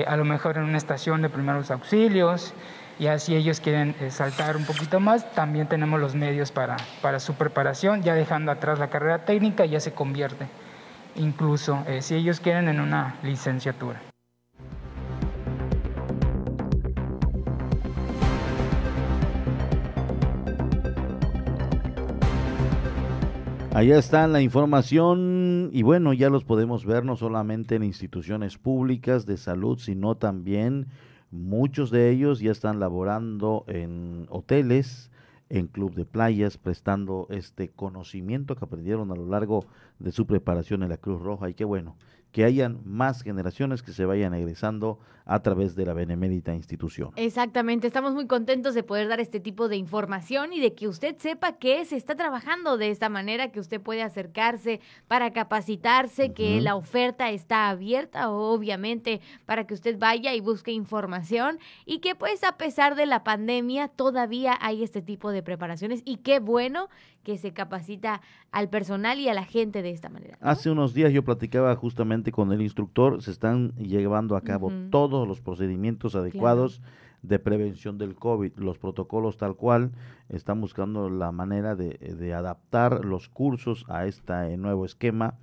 a lo mejor en una estación de primeros auxilios y así ellos quieren eh, saltar un poquito más, también tenemos los medios para, para su preparación, ya dejando atrás la carrera técnica, ya se convierte incluso, eh, si ellos quieren, en una licenciatura. Allá está la información y bueno, ya los podemos ver no solamente en instituciones públicas de salud, sino también Muchos de ellos ya están laborando en hoteles, en club de playas, prestando este conocimiento que aprendieron a lo largo de su preparación en la Cruz Roja. Y qué bueno, que hayan más generaciones que se vayan egresando a través de la benemérita institución. Exactamente, estamos muy contentos de poder dar este tipo de información y de que usted sepa que se está trabajando de esta manera, que usted puede acercarse para capacitarse, que la oferta está abierta, obviamente, para que usted vaya y busque información y que pues a pesar de la pandemia todavía hay este tipo de preparaciones y qué bueno que se capacita al personal y a la gente de esta manera. Hace unos días yo platicaba justamente con el instructor, se están llevando a cabo todos los procedimientos adecuados de prevención del COVID, los protocolos tal cual, están buscando la manera de, de adaptar los cursos a este nuevo esquema,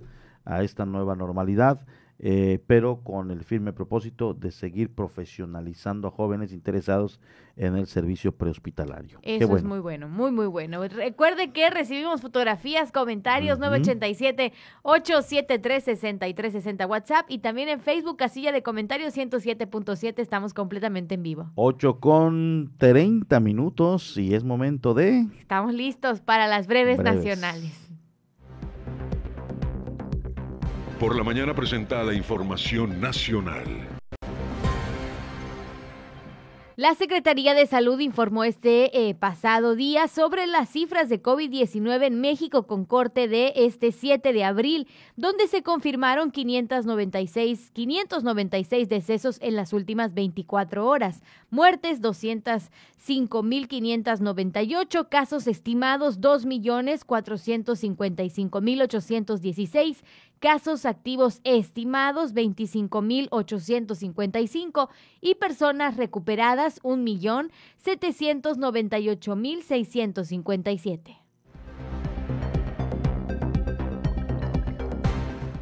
a esta nueva normalidad eh, pero con el firme propósito de seguir profesionalizando a jóvenes interesados en el servicio prehospitalario. Eso es muy bueno, muy, muy bueno. Recuerde que recibimos fotografías, comentarios, 987-873-6360 WhatsApp y también en Facebook, casilla de comentarios 107.7, estamos completamente en vivo. 8 con 30 minutos y es momento de... Estamos listos para las breves. nacionales. Por la mañana presenta la información nacional. La Secretaría de Salud informó este eh, pasado día sobre las cifras de COVID-19 en México con corte de este 7 de abril, donde se confirmaron 596, 596 decesos en las últimas 24 horas, muertes 205.598, casos estimados 2.455.816 casos activos estimados 25.855 y personas recuperadas 1.798.657.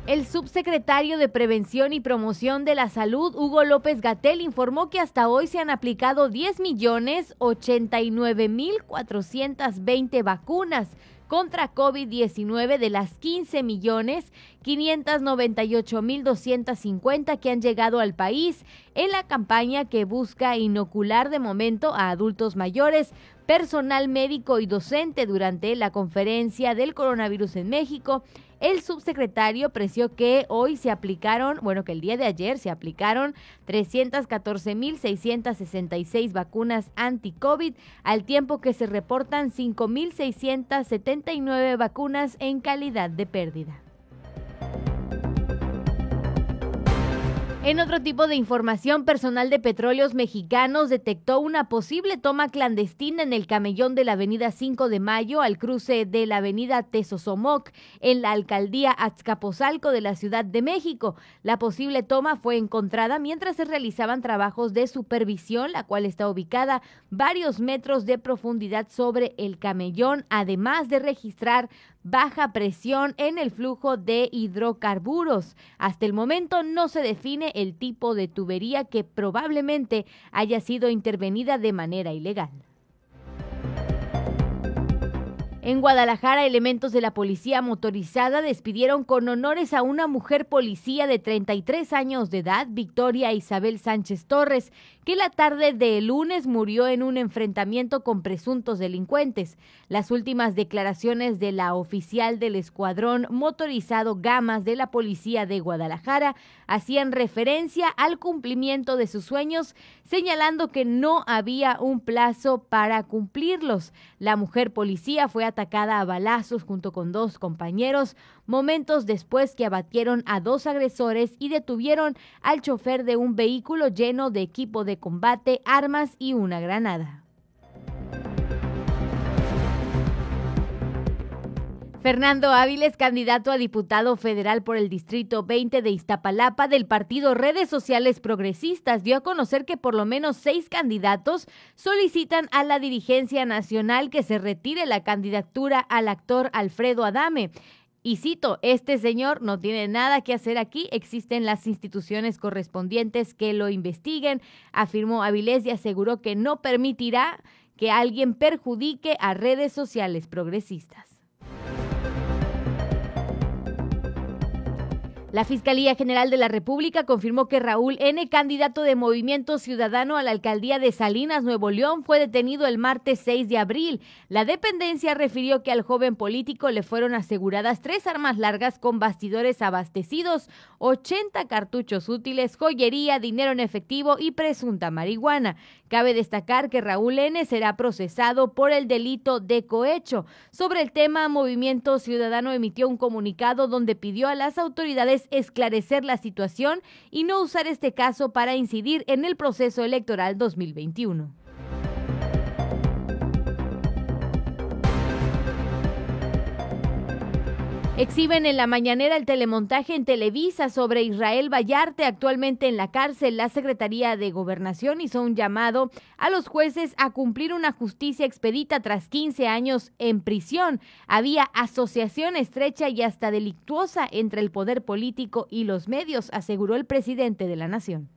El subsecretario de Prevención y Promoción de la Salud, Hugo López Gatel, informó que hasta hoy se han aplicado 10.089.420 vacunas contra COVID-19 de las 15 millones 598 mil 250 que han llegado al país en la campaña que busca inocular de momento a adultos mayores, personal médico y docente durante la conferencia del coronavirus en México el subsecretario preció que hoy se aplicaron, bueno, que el día de ayer se aplicaron 314.666 vacunas anti-COVID, al tiempo que se reportan 5.679 vacunas en calidad de pérdida. En otro tipo de información, personal de petróleos mexicanos detectó una posible toma clandestina en el camellón de la avenida 5 de Mayo al cruce de la avenida Tesosomoc en la alcaldía Azcapotzalco de la Ciudad de México. La posible toma fue encontrada mientras se realizaban trabajos de supervisión, la cual está ubicada varios metros de profundidad sobre el camellón, además de registrar baja presión en el flujo de hidrocarburos. Hasta el momento no se define el tipo de tubería que probablemente haya sido intervenida de manera ilegal. En Guadalajara, elementos de la policía motorizada despidieron con honores a una mujer policía de 33 años de edad, Victoria Isabel Sánchez Torres, que la tarde de lunes murió en un enfrentamiento con presuntos delincuentes. Las últimas declaraciones de la oficial del escuadrón motorizado Gamas de la policía de Guadalajara hacían referencia al cumplimiento de sus sueños, señalando que no había un plazo para cumplirlos. La mujer policía fue atacada a balazos junto con dos compañeros, momentos después que abatieron a dos agresores y detuvieron al chofer de un vehículo lleno de equipo de combate, armas y una granada. Fernando Áviles, candidato a diputado federal por el Distrito 20 de Iztapalapa del partido Redes Sociales Progresistas, dio a conocer que por lo menos seis candidatos solicitan a la dirigencia nacional que se retire la candidatura al actor Alfredo Adame. Y cito, este señor no tiene nada que hacer aquí, existen las instituciones correspondientes que lo investiguen, afirmó Avilés y aseguró que no permitirá que alguien perjudique a redes sociales progresistas. La Fiscalía General de la República confirmó que Raúl N., candidato de Movimiento Ciudadano a la alcaldía de Salinas, Nuevo León, fue detenido el martes 6 de abril. La dependencia refirió que al joven político le fueron aseguradas tres armas largas con bastidores abastecidos, 80 cartuchos útiles, joyería, dinero en efectivo y presunta marihuana. Cabe destacar que Raúl N. será procesado por el delito de cohecho. Sobre el tema, Movimiento Ciudadano emitió un comunicado donde pidió a las autoridades esclarecer la situación y no usar este caso para incidir en el proceso electoral 2021. Exhiben en la mañanera el telemontaje en Televisa sobre Israel Vallarte, actualmente en la cárcel. La Secretaría de Gobernación hizo un llamado a los jueces a cumplir una justicia expedita tras 15 años en prisión. Había asociación estrecha y hasta delictuosa entre el poder político y los medios, aseguró el presidente de la Nación.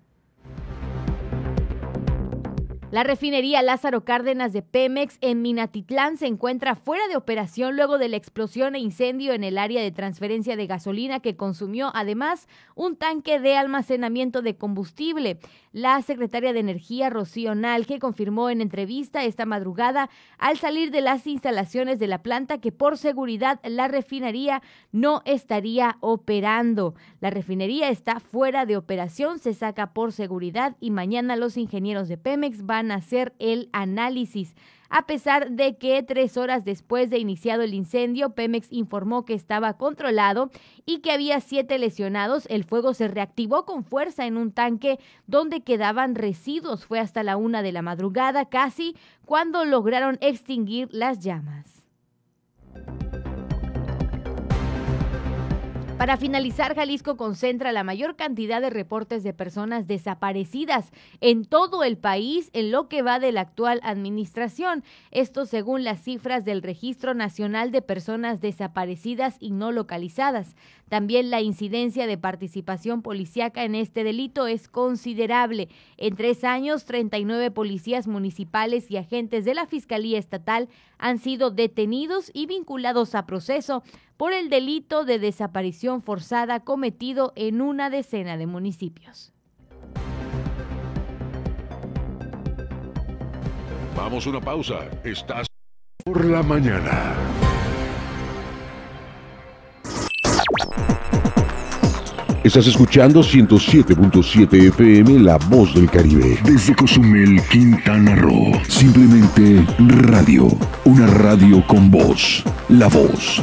La refinería Lázaro Cárdenas de Pemex en Minatitlán se encuentra fuera de operación luego de la explosión e incendio en el área de transferencia de gasolina que consumió además un tanque de almacenamiento de combustible. La secretaria de Energía, Rocío Nalge, confirmó en entrevista esta madrugada al salir de las instalaciones de la planta que por seguridad la refinería no estaría operando. La refinería está fuera de operación, se saca por seguridad y mañana los ingenieros de Pemex van hacer el análisis. A pesar de que tres horas después de iniciado el incendio, Pemex informó que estaba controlado y que había siete lesionados, el fuego se reactivó con fuerza en un tanque donde quedaban residuos. Fue hasta la una de la madrugada casi cuando lograron extinguir las llamas. Para finalizar, Jalisco concentra la mayor cantidad de reportes de personas desaparecidas en todo el país en lo que va de la actual administración. Esto según las cifras del Registro Nacional de Personas Desaparecidas y No Localizadas. También la incidencia de participación policíaca en este delito es considerable. En tres años, 39 policías municipales y agentes de la Fiscalía Estatal han sido detenidos y vinculados a proceso por el delito de desaparición forzada cometido en una decena de municipios. Vamos a una pausa. Estás por la mañana. Estás escuchando 107.7 FM La Voz del Caribe. Desde Cozumel, Quintana Roo. Simplemente radio. Una radio con voz. La Voz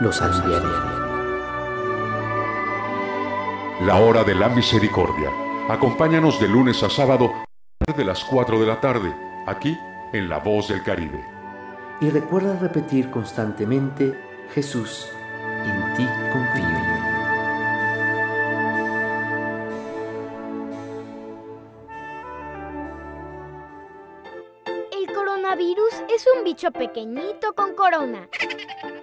los aliviaré. La hora de la misericordia. Acompáñanos de lunes a sábado de las 4 de la tarde, aquí en La Voz del Caribe. Y recuerda repetir constantemente, Jesús, en ti confío. es un bicho pequeñito con corona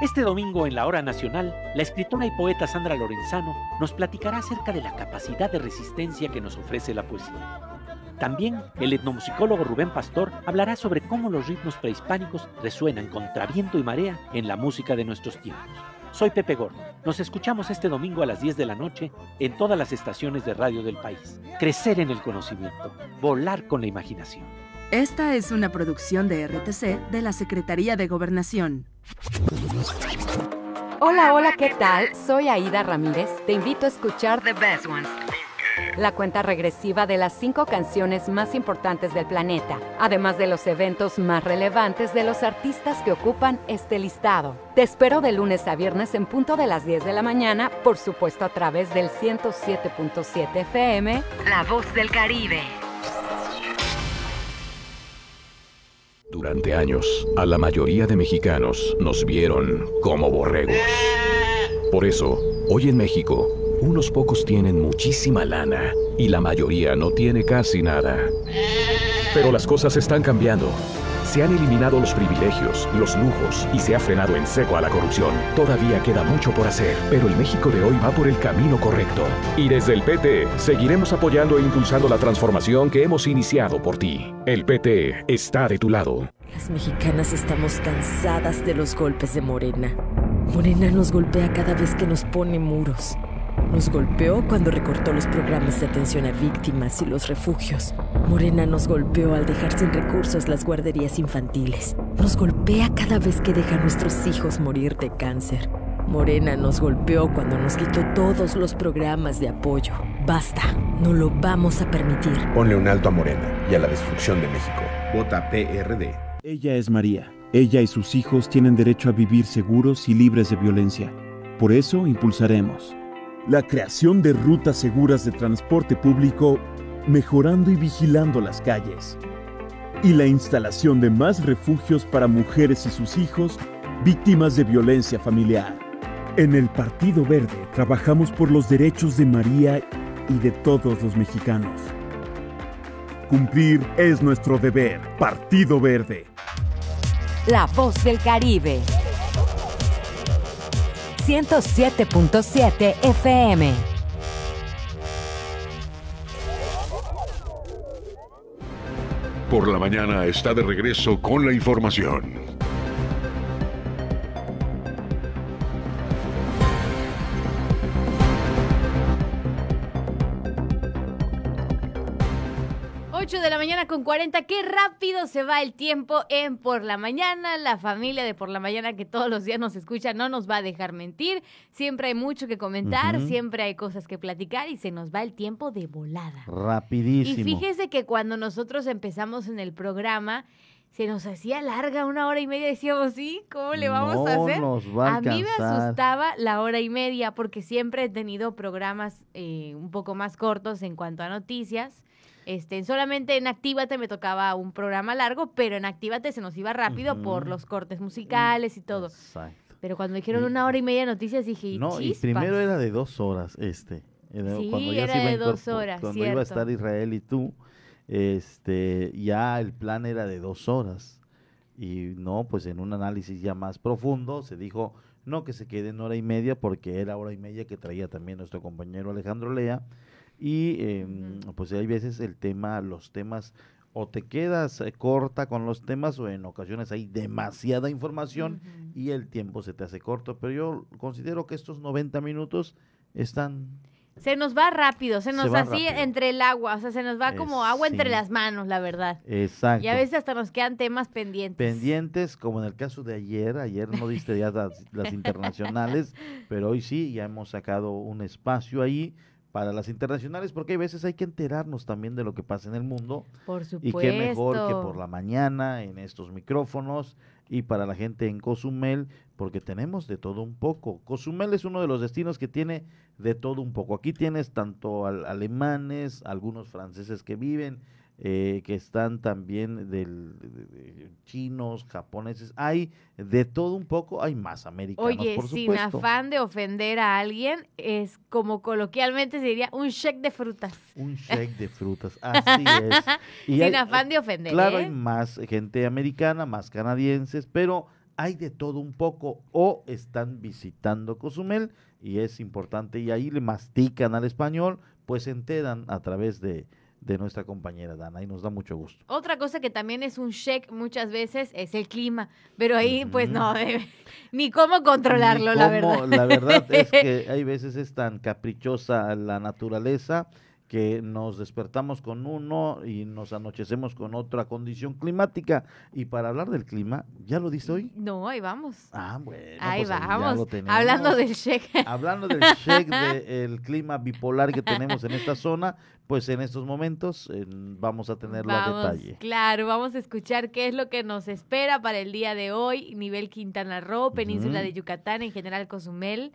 Este domingo en la Hora Nacional, la escritora y poeta Sandra Lorenzano nos platicará acerca de la capacidad de resistencia que nos ofrece la poesía. También el etnomusicólogo Rubén Pastor hablará sobre cómo los ritmos prehispánicos resuenan contra viento y marea en la música de nuestros tiempos. Soy Pepe Gordo. Nos escuchamos este domingo a las 10 de la noche en todas las estaciones de radio del país. Crecer en el conocimiento, volar con la imaginación. Esta es una producción de RTC de la Secretaría de Gobernación. Hola, hola, ¿qué tal? Soy Aida Ramírez. Te invito a escuchar The Best Ones. La cuenta regresiva de las cinco canciones más importantes del planeta, además de los eventos más relevantes de los artistas que ocupan este listado. Te espero de lunes a viernes en punto de las 10 de la mañana, por supuesto a través del 107.7 FM, La Voz del Caribe. Durante años, a la mayoría de mexicanos nos vieron como borregos. Por eso, hoy en México, unos pocos tienen muchísima lana y la mayoría no tiene casi nada. Pero las cosas están cambiando. Se han eliminado los privilegios, los lujos y se ha frenado en seco a la corrupción. Todavía queda mucho por hacer, pero el México de hoy va por el camino correcto. Y desde el PT seguiremos apoyando e impulsando la transformación que hemos iniciado por ti. El PT está de tu lado. Las mexicanas estamos cansadas de los golpes de Morena. Morena nos golpea cada vez que nos pone muros. Nos golpeó cuando recortó los programas de atención a víctimas y los refugios. Morena nos golpeó al dejar sin recursos las guarderías infantiles. Nos golpea cada vez que deja a nuestros hijos morir de cáncer. Morena nos golpeó cuando nos quitó todos los programas de apoyo. Basta, no lo vamos a permitir. Ponle un alto a Morena y a la destrucción de México. Vota PRD. Ella es María. Ella y sus hijos tienen derecho a vivir seguros y libres de violencia. Por eso impulsaremos la creación de rutas seguras de transporte público, mejorando y vigilando las calles, y la instalación de más refugios para mujeres y sus hijos víctimas de violencia familiar. En el Partido Verde trabajamos por los derechos de María y de todos los mexicanos. Cumplir es nuestro deber. Partido Verde. La voz del Caribe. 107.7 FM. Por la mañana está de regreso con la información. Mañana con 40. Qué rápido se va el tiempo en Por la Mañana. La familia de Por la Mañana que todos los días nos escucha no nos va a dejar mentir. Siempre hay mucho que comentar, siempre hay cosas que platicar y se nos va el tiempo de volada. Rapidísimo. Y fíjese que cuando nosotros empezamos en el programa, se nos hacía larga una hora y media. Decíamos, sí, ¿cómo le vamos a hacer? a, mí me asustaba la hora y media porque siempre he tenido programas eh, un poco más cortos en cuanto a noticias. Este, solamente en Actívate me tocaba un programa largo, pero en Actívate se nos iba rápido por los cortes musicales y todo. Exacto. Pero cuando dijeron una hora y media de noticias dije, No, y primero era de dos horas este. Sí, cuando ya era de dos horas, Cuando iba a estar Israel y tú, este, ya el plan era de dos horas. Y no, pues en un análisis ya más profundo se dijo, no que se quede en hora y media, porque era hora y media que traía también nuestro compañero Alejandro Lea y em, pues hay veces el tema, los temas, o te quedas eh, corta con los temas o en ocasiones hay demasiada información y el tiempo se te hace corto. Pero yo considero que estos 90 minutos están... Se nos va rápido, se nos así entre el agua, o sea, se nos va como agua entre las manos, la verdad. Exacto. Y a veces hasta nos quedan temas pendientes. Pendientes, como en el caso de ayer, ayer no diste ya las internacionales, pero hoy sí, ya hemos sacado un espacio ahí para las internacionales, porque hay veces hay que enterarnos también de lo que pasa en el mundo. Por Y qué mejor que por la mañana en estos micrófonos y para la gente en Cozumel, porque tenemos de todo un poco. Cozumel es uno de los destinos que tiene de todo un poco. Aquí tienes tanto alemanes, algunos franceses que viven, eh, que están también del, chinos, japoneses, hay de todo un poco, hay más americanos, Oye, sin afán de ofender a alguien, es como coloquialmente se diría un shake de frutas. Un shake de frutas, así es. sin afán de ofender. Claro, ¿eh? hay más gente americana, más canadienses, pero hay de todo un poco o están visitando Cozumel y es importante y ahí le mastican al español, pues se enteran a través de de nuestra compañera Dana y nos da mucho gusto. Otra cosa que también es un check muchas veces es el clima, pero ahí pues no, ni cómo controlarlo, la verdad. La verdad es que hay veces es tan caprichosa la naturaleza que nos despertamos con uno y nos anochecemos con otra condición climática. Y para hablar del clima, ¿ya lo dice hoy? No, ahí vamos. Ah, bueno. Ahí pues vamos. Hablando del check. Hablando del check del clima bipolar que tenemos en esta zona, pues en estos momentos vamos a tenerlo a detalle. Claro, vamos a escuchar qué es lo que nos espera para el día de hoy, nivel Quintana Roo, península de Yucatán, en general Cozumel.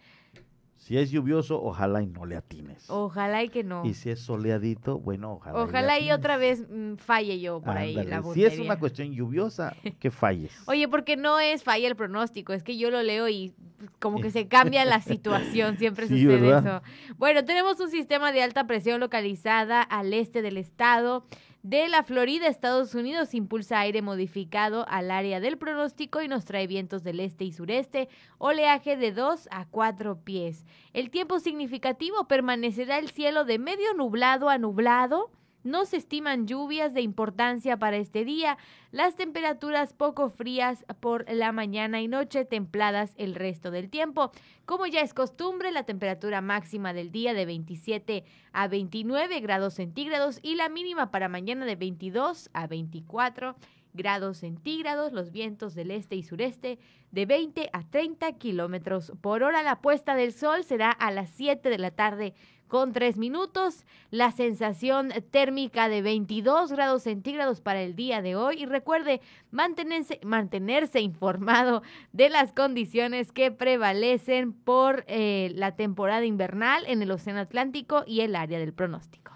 Si es lluvioso, ojalá y no le atines. Ojalá y que no. Y si es soleadito, bueno, ojalá. Ojalá y, otra vez mm, falle yo por ahí la Si es una cuestión lluviosa, que falles. Oye, porque no es falla el pronóstico, es que yo lo leo y como que se cambia la situación, siempre sucede eso. Bueno, tenemos un sistema de alta presión localizada al este del estado de la Florida, Estados Unidos, impulsa aire modificado al área del pronóstico y nos trae vientos del este y sureste, oleaje de 2 a 4 pies. El tiempo significativo permanecerá el cielo de medio nublado a nublado no se estiman lluvias de importancia para este día. Las temperaturas poco frías por la mañana y noche, templadas el resto del tiempo. Como ya es costumbre, la temperatura máxima del día de 27 a 29 grados centígrados y la mínima para mañana de 22 a 24 grados centígrados, los vientos del este y sureste de 20 a 30 kilómetros por hora. La puesta del sol será a las 7 de la tarde con tres minutos, la sensación térmica de 22 grados centígrados para el día de hoy. Y recuerde mantenerse, mantenerse informado de las condiciones que prevalecen por eh, la temporada invernal en el Océano Atlántico y el área del pronóstico.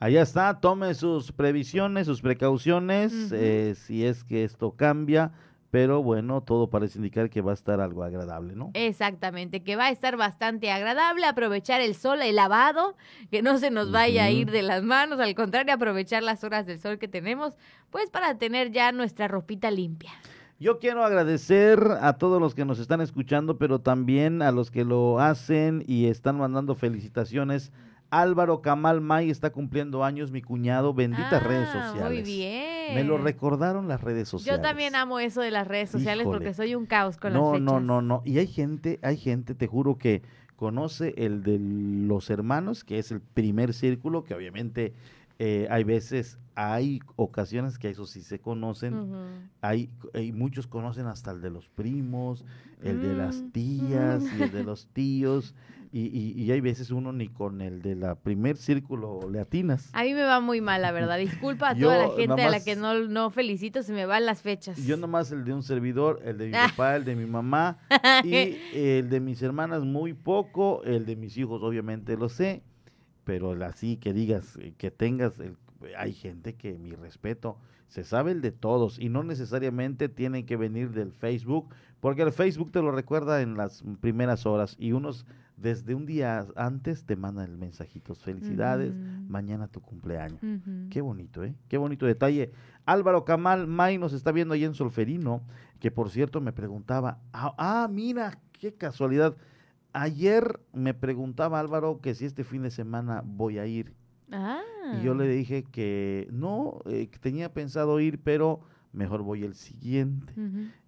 Allá está, tome sus previsiones, sus precauciones, eh, si es que esto cambia, pero bueno, todo parece indicar que va a estar algo agradable, ¿no? Exactamente, que va a estar bastante agradable, aprovechar el sol, el lavado, que no se nos vaya a ir de las manos, al contrario, aprovechar las horas del sol que tenemos, pues para tener ya nuestra ropita limpia. Yo quiero agradecer a todos los que nos están escuchando, pero también a los que lo hacen y están mandando felicitaciones Álvaro Kamal May está cumpliendo años, mi cuñado, benditas redes ah, sociales. Muy bien. Me lo recordaron las redes sociales. Yo también amo eso de las redes sociales porque soy un caos con las fechas. No, no, no, no. Y hay gente, hay gente, te juro que conoce el de los hermanos, que es el primer círculo, que obviamente eh, hay veces, hay ocasiones que eso sí se conocen, hay, hay, muchos conocen hasta el de los primos, el de las mm. tías y el de los tíos, y, y, hay veces uno ni con el de la primer círculo le atinas. A mí me va muy mal, la verdad. Disculpa a toda la gente a la que no, no felicito, se me van las fechas. Yo nomás el de un servidor, el de mi papá, el de mi mamá y el de mis hermanas muy poco, el de mis hijos obviamente lo sé, pero así que digas, que tengas, el, hay gente que mi respeto, se sabe el de todos y no necesariamente tienen que venir del Facebook, porque el Facebook te lo recuerda en las primeras horas y unos desde un día antes te mandan el mensajito. Felicidades, mañana tu cumpleaños. Qué bonito, ¿eh? Qué bonito detalle. Álvaro Camal May nos está viendo ahí en Solferino, que por cierto me preguntaba, ah, ah, mira, qué casualidad. Ayer me preguntaba Álvaro que si este fin de semana voy a ir. Ah. Y yo le dije que no, eh, que tenía pensado ir, pero mejor voy el siguiente.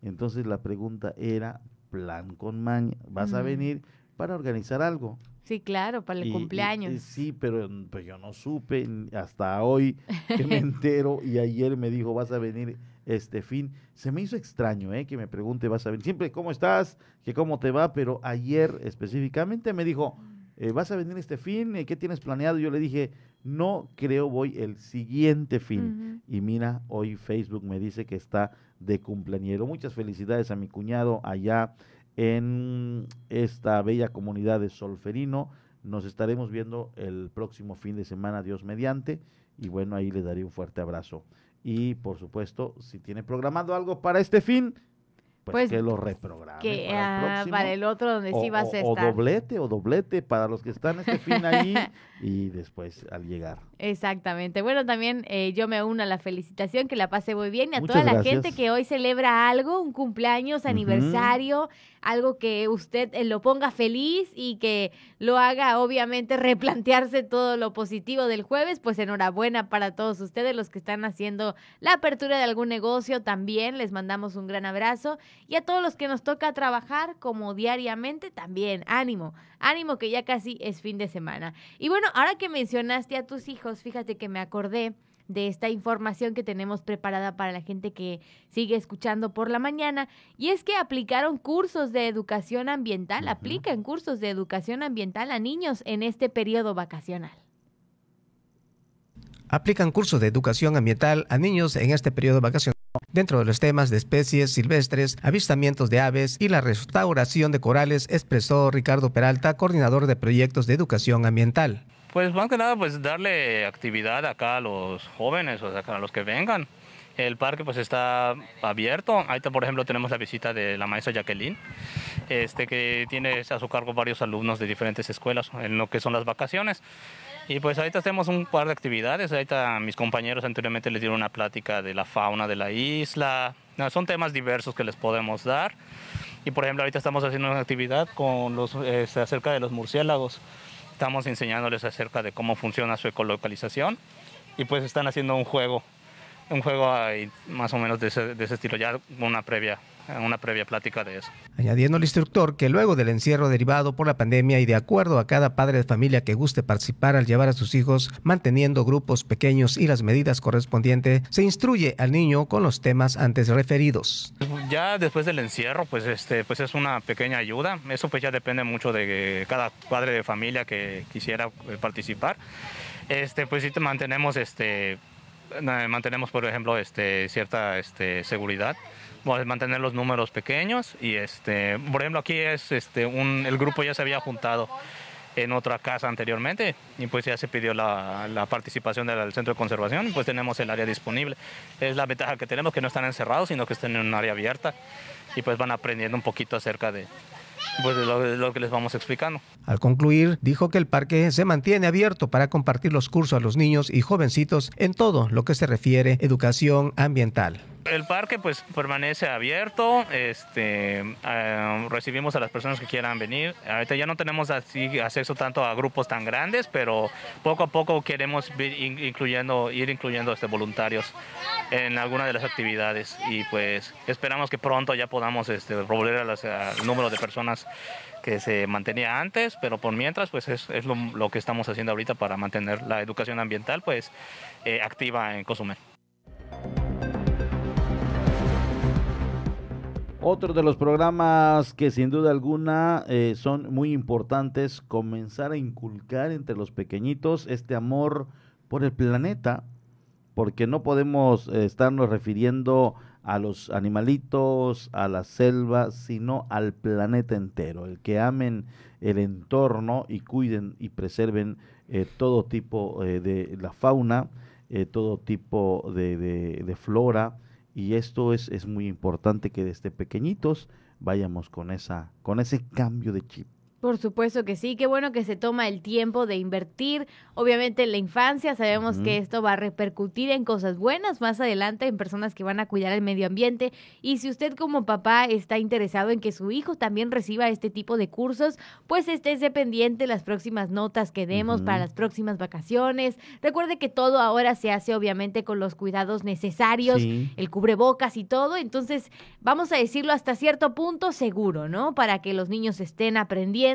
Entonces la pregunta era, plan con maña, ¿vas a venir? Para organizar algo. Sí, claro, para el cumpleaños. sí, pero pues yo no supe hasta hoy que me entero y ayer me dijo, vas a venir este fin. Se me hizo extraño, ¿eh? Que me pregunte, vas a venir. Siempre, ¿cómo estás? Que cómo te va, pero ayer específicamente me dijo, eh, ¿vas a venir este fin? ¿Qué tienes planeado? Yo le dije, no creo voy el siguiente fin. Y mira, hoy Facebook me dice que está de cumpleañero. Muchas felicidades a mi cuñado allá en esta bella comunidad de Solferino. Nos estaremos viendo el próximo fin de semana, Dios mediante. Y bueno, ahí le daré un fuerte abrazo. Y por supuesto, si tiene programado algo para este fin, pues, pues, que lo reprograme. Que, para, el ah, el otro donde sí va a ser. O doblete, o doblete para los que están este fin ahí y después al llegar. Exactamente. Bueno, también eh, yo me uno a la felicitación, que la pase muy bien y a toda la gente que hoy celebra algo, un cumpleaños, aniversario, algo que usted eh, lo ponga feliz y que lo haga obviamente replantearse todo lo positivo del jueves, pues enhorabuena para todos ustedes, los que están haciendo la apertura de algún negocio también, les mandamos un gran abrazo y a todos los que nos toca trabajar como diariamente también, ánimo, ánimo que ya casi es fin de semana. Y bueno, ahora que mencionaste a tus hijos, fíjate que me acordé de esta información que tenemos preparada para la gente que sigue escuchando por la mañana, y es que aplicaron cursos de educación ambiental, aplican cursos de educación ambiental a niños en este periodo vacacional. Aplican cursos de educación ambiental a niños en este periodo vacacional dentro de los temas de especies silvestres, avistamientos de aves y la restauración de corales, expresó Ricardo Peralta, coordinador de proyectos de educación ambiental. Pues más que nada, pues darle actividad acá a los jóvenes, o sea, a los que vengan. El parque pues está abierto. Ahí, por ejemplo, tenemos la visita de la maestra Jacqueline, este, que tiene a su cargo varios alumnos de diferentes escuelas en lo que son las vacaciones. Y pues ahorita hacemos un par de actividades. Ahorita mis compañeros anteriormente les dieron una plática de la fauna de la isla. son temas diversos que les podemos dar. Y por ejemplo, ahorita estamos haciendo una actividad con los, este, acerca de los murciélagos. Estamos enseñándoles acerca de cómo funciona su ecolocalización. Y pues están haciendo un juego, un juego más o menos de ese, de ese estilo, ya una previa una previa plática de eso. Añadiendo al instructor que luego del encierro derivado por la pandemia y de acuerdo a cada padre de familia que guste participar al llevar a sus hijos, manteniendo grupos pequeños y las medidas correspondientes, se instruye al niño con los temas antes referidos. Ya después del encierro, pues este, pues es una pequeña ayuda. Eso pues ya depende mucho de cada padre de familia que quisiera eh, participar. Este, pues sí mantenemos este mantenemos por ejemplo este cierta este seguridad mantener los números pequeños y este, por ejemplo aquí es este un, el grupo ya se había juntado en otra casa anteriormente y pues ya se pidió la, la, participación del centro de conservación y pues tenemos el área disponible. Es la ventaja que tenemos que no están encerrados sino que están en un área abierta y pues van aprendiendo un poquito acerca de, pues lo, lo, que les vamos explicando. Al concluir, dijo que el parque se mantiene abierto para compartir los cursos a los niños y jovencitos en todo lo que se refiere educación ambiental. El parque pues permanece abierto, este, eh, recibimos a las personas que quieran venir. Ahorita ya no tenemos así acceso tanto a grupos tan grandes, pero poco a poco queremos ir incluyendo, ir incluyendo este, voluntarios en alguna de las actividades y pues esperamos que pronto ya podamos este, volver al número de personas que se mantenía antes, pero por mientras pues es, lo, que estamos haciendo ahorita para mantener la educación ambiental pues eh, activa en Cozumel. Otro de los programas que sin duda alguna eh, son muy importantes, comenzar a inculcar entre los pequeñitos este amor por el planeta, porque no podemos eh, estarnos refiriendo a los animalitos, a la selva, sino al planeta entero, el que amen el entorno y cuiden y preserven eh, todo tipo de la fauna, todo tipo de flora, y esto es, es muy importante que desde pequeñitos vayamos con, esa, con ese cambio de chip. Por supuesto que sí, qué bueno que se toma el tiempo de invertir. Obviamente en la infancia sabemos que esto va a repercutir en cosas buenas más adelante, en personas que van a cuidar el medio ambiente. Y si usted como papá está interesado en que su hijo también reciba este tipo de cursos, pues estése pendiente las próximas notas que demos para las próximas vacaciones. Recuerde que todo ahora se hace obviamente con los cuidados necesarios, el cubrebocas y todo. Entonces, vamos a decirlo hasta cierto punto seguro, ¿no? Para que los niños estén aprendiendo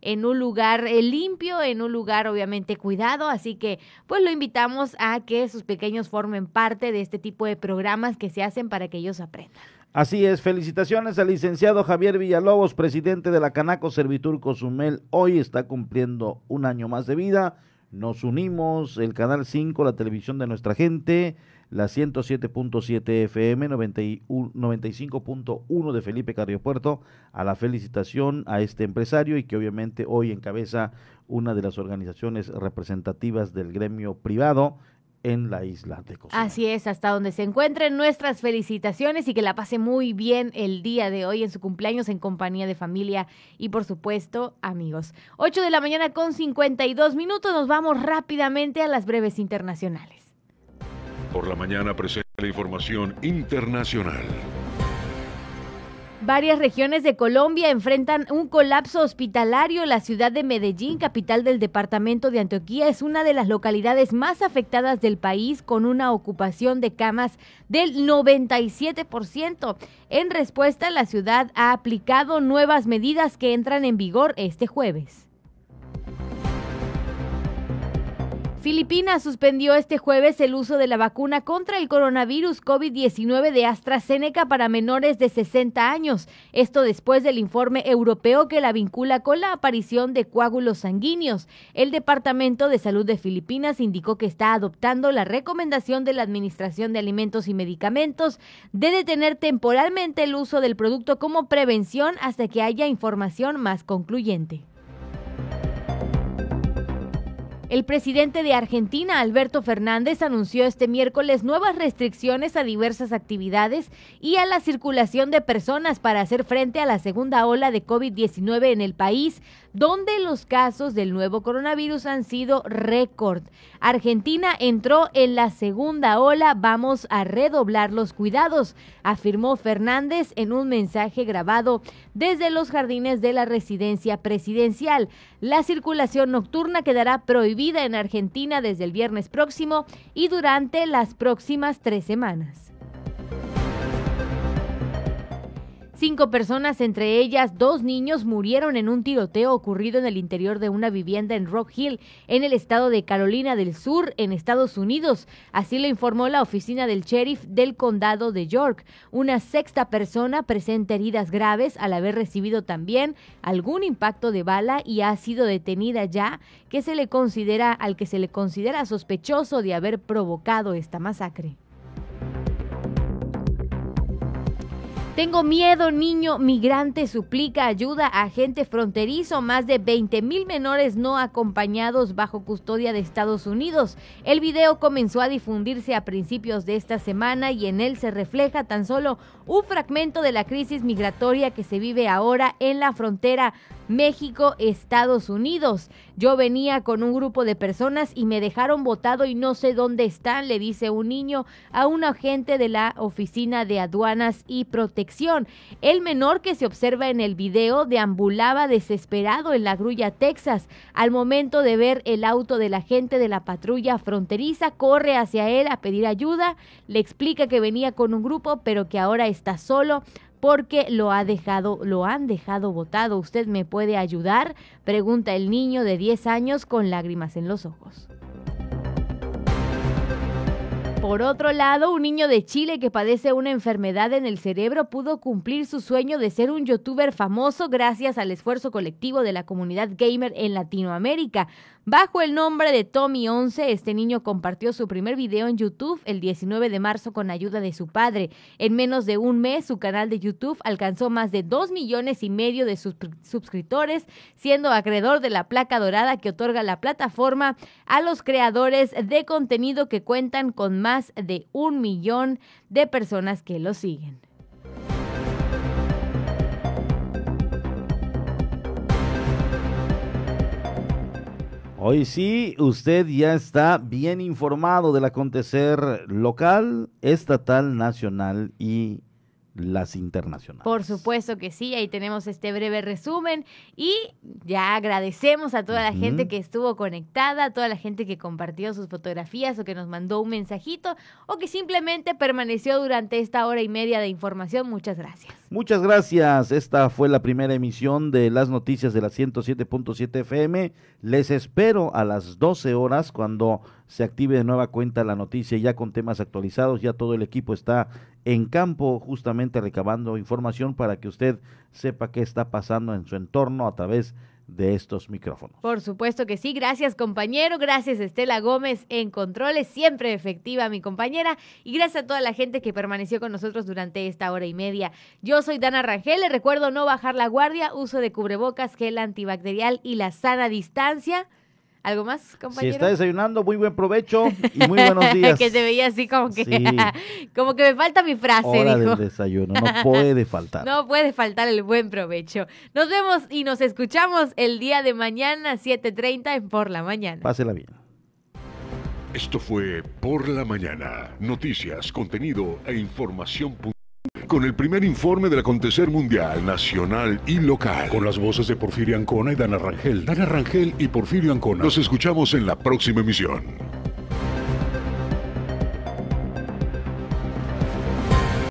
en un lugar eh, limpio, en un lugar obviamente cuidado, así que pues lo invitamos a que sus pequeños formen parte de este tipo de programas que se hacen para que ellos aprendan. Así es, felicitaciones al licenciado Javier Villalobos, presidente de la Canaco Servitur Cozumel. Hoy está cumpliendo un año más de vida. Nos unimos, el Canal 5, la televisión de nuestra gente, la 107.7 FM, 95.1 de Felipe Carriopuerto, a la felicitación a este empresario y que obviamente hoy encabeza una de las organizaciones representativas del gremio privado en la isla de Cozumel. Así es, hasta donde se encuentren nuestras felicitaciones y que la pase muy bien el día de hoy en su cumpleaños en compañía de familia y por supuesto amigos. 8 de la mañana con 52 minutos, nos vamos rápidamente a las breves internacionales. Por la mañana presenta la información internacional. Varias regiones de Colombia enfrentan un colapso hospitalario. La ciudad de Medellín, capital del departamento de Antioquía, es una de las localidades más afectadas del país con una ocupación de camas del 97%. En respuesta, la ciudad ha aplicado nuevas medidas que entran en vigor este jueves. Filipinas suspendió este jueves el uso de la vacuna contra el coronavirus COVID-19 de AstraZeneca para menores de 60 años. Esto después del informe europeo que la vincula con la aparición de coágulos sanguíneos. El Departamento de Salud de Filipinas indicó que está adoptando la recomendación de la Administración de Alimentos y Medicamentos de detener temporalmente el uso del producto como prevención hasta que haya información más concluyente. El presidente de Argentina, Alberto Fernández, anunció este miércoles nuevas restricciones a diversas actividades y a la circulación de personas para hacer frente a la segunda ola de COVID-19 en el país, donde los casos del nuevo coronavirus han sido récord. Argentina entró en la segunda ola, vamos a redoblar los cuidados, afirmó Fernández en un mensaje grabado desde los jardines de la residencia presidencial. La circulación nocturna quedará prohibida en Argentina desde el viernes próximo y durante las próximas tres semanas. Cinco personas, entre ellas dos niños, murieron en un tiroteo ocurrido en el interior de una vivienda en Rock Hill, en el estado de Carolina del Sur, en Estados Unidos. Así lo informó la oficina del sheriff del condado de York. Una sexta persona presenta heridas graves al haber recibido también algún impacto de bala y ha sido detenida ya, que se le considera al que se le considera sospechoso de haber provocado esta masacre. Tengo miedo, niño migrante suplica ayuda a agente fronterizo. Más de 20 mil menores no acompañados bajo custodia de Estados Unidos. El video comenzó a difundirse a principios de esta semana y en él se refleja tan solo un fragmento de la crisis migratoria que se vive ahora en la frontera México, Estados Unidos. Yo venía con un grupo de personas y me dejaron botado y no sé dónde están, le dice un niño a un agente de la Oficina de Aduanas y Protección. El menor que se observa en el video deambulaba desesperado en la grulla Texas. Al momento de ver el auto del agente de la patrulla fronteriza, corre hacia él a pedir ayuda, le explica que venía con un grupo pero que ahora está solo porque lo ha dejado, lo han dejado botado. ¿Usted me puede ayudar? Pregunta el niño de 10 años con lágrimas en los ojos. Por otro lado, un niño de Chile que padece una enfermedad en el cerebro pudo cumplir su sueño de ser un youtuber famoso gracias al esfuerzo colectivo de la comunidad gamer en Latinoamérica. Bajo el nombre de Tommy11, este niño compartió su primer video en YouTube el 19 de marzo con ayuda de su padre. En menos de un mes, su canal de YouTube alcanzó más de 2 millones y medio de suscriptores, siendo acreedor de la placa dorada que otorga la plataforma a los creadores de contenido que cuentan con más de un millón de personas que lo siguen. Hoy sí, usted ya está bien informado del acontecer local, estatal, nacional y las internacionales. Por supuesto que sí, ahí tenemos este breve resumen y ya agradecemos a toda la gente que estuvo conectada, a toda la gente que compartió sus fotografías o que nos mandó un mensajito o que simplemente permaneció durante esta hora y media de información. Muchas gracias. Muchas gracias. Esta fue la primera emisión de las noticias de la 107.7 FM. Les espero a las 12 horas cuando se active de nueva cuenta la noticia ya con temas actualizados. Ya todo el equipo está en campo justamente recabando información para que usted sepa qué está pasando en su entorno a través de estos micrófonos. Por supuesto que sí. Gracias compañero, gracias Estela Gómez en controles, siempre efectiva mi compañera y gracias a toda la gente que permaneció con nosotros durante esta hora y media. Yo soy Dana Rangel, le recuerdo no bajar la guardia, uso de cubrebocas, gel antibacterial y la sana distancia. ¿Algo más, compañero? Si está desayunando, muy buen provecho y muy buenos días. que se veía así como que, como que me falta mi frase, Hora del desayuno, no puede faltar. no puede faltar el buen provecho. Nos vemos y nos escuchamos el día de mañana, 7.30 en Por la Mañana. Pásela bien. Esto fue Por la Mañana. Noticias, contenido e información con el primer informe del acontecer mundial, nacional y local. Con las voces de Porfirio Ancona y Dana Rangel. Dana Rangel y Porfirio Ancona. Nos escuchamos en la próxima emisión.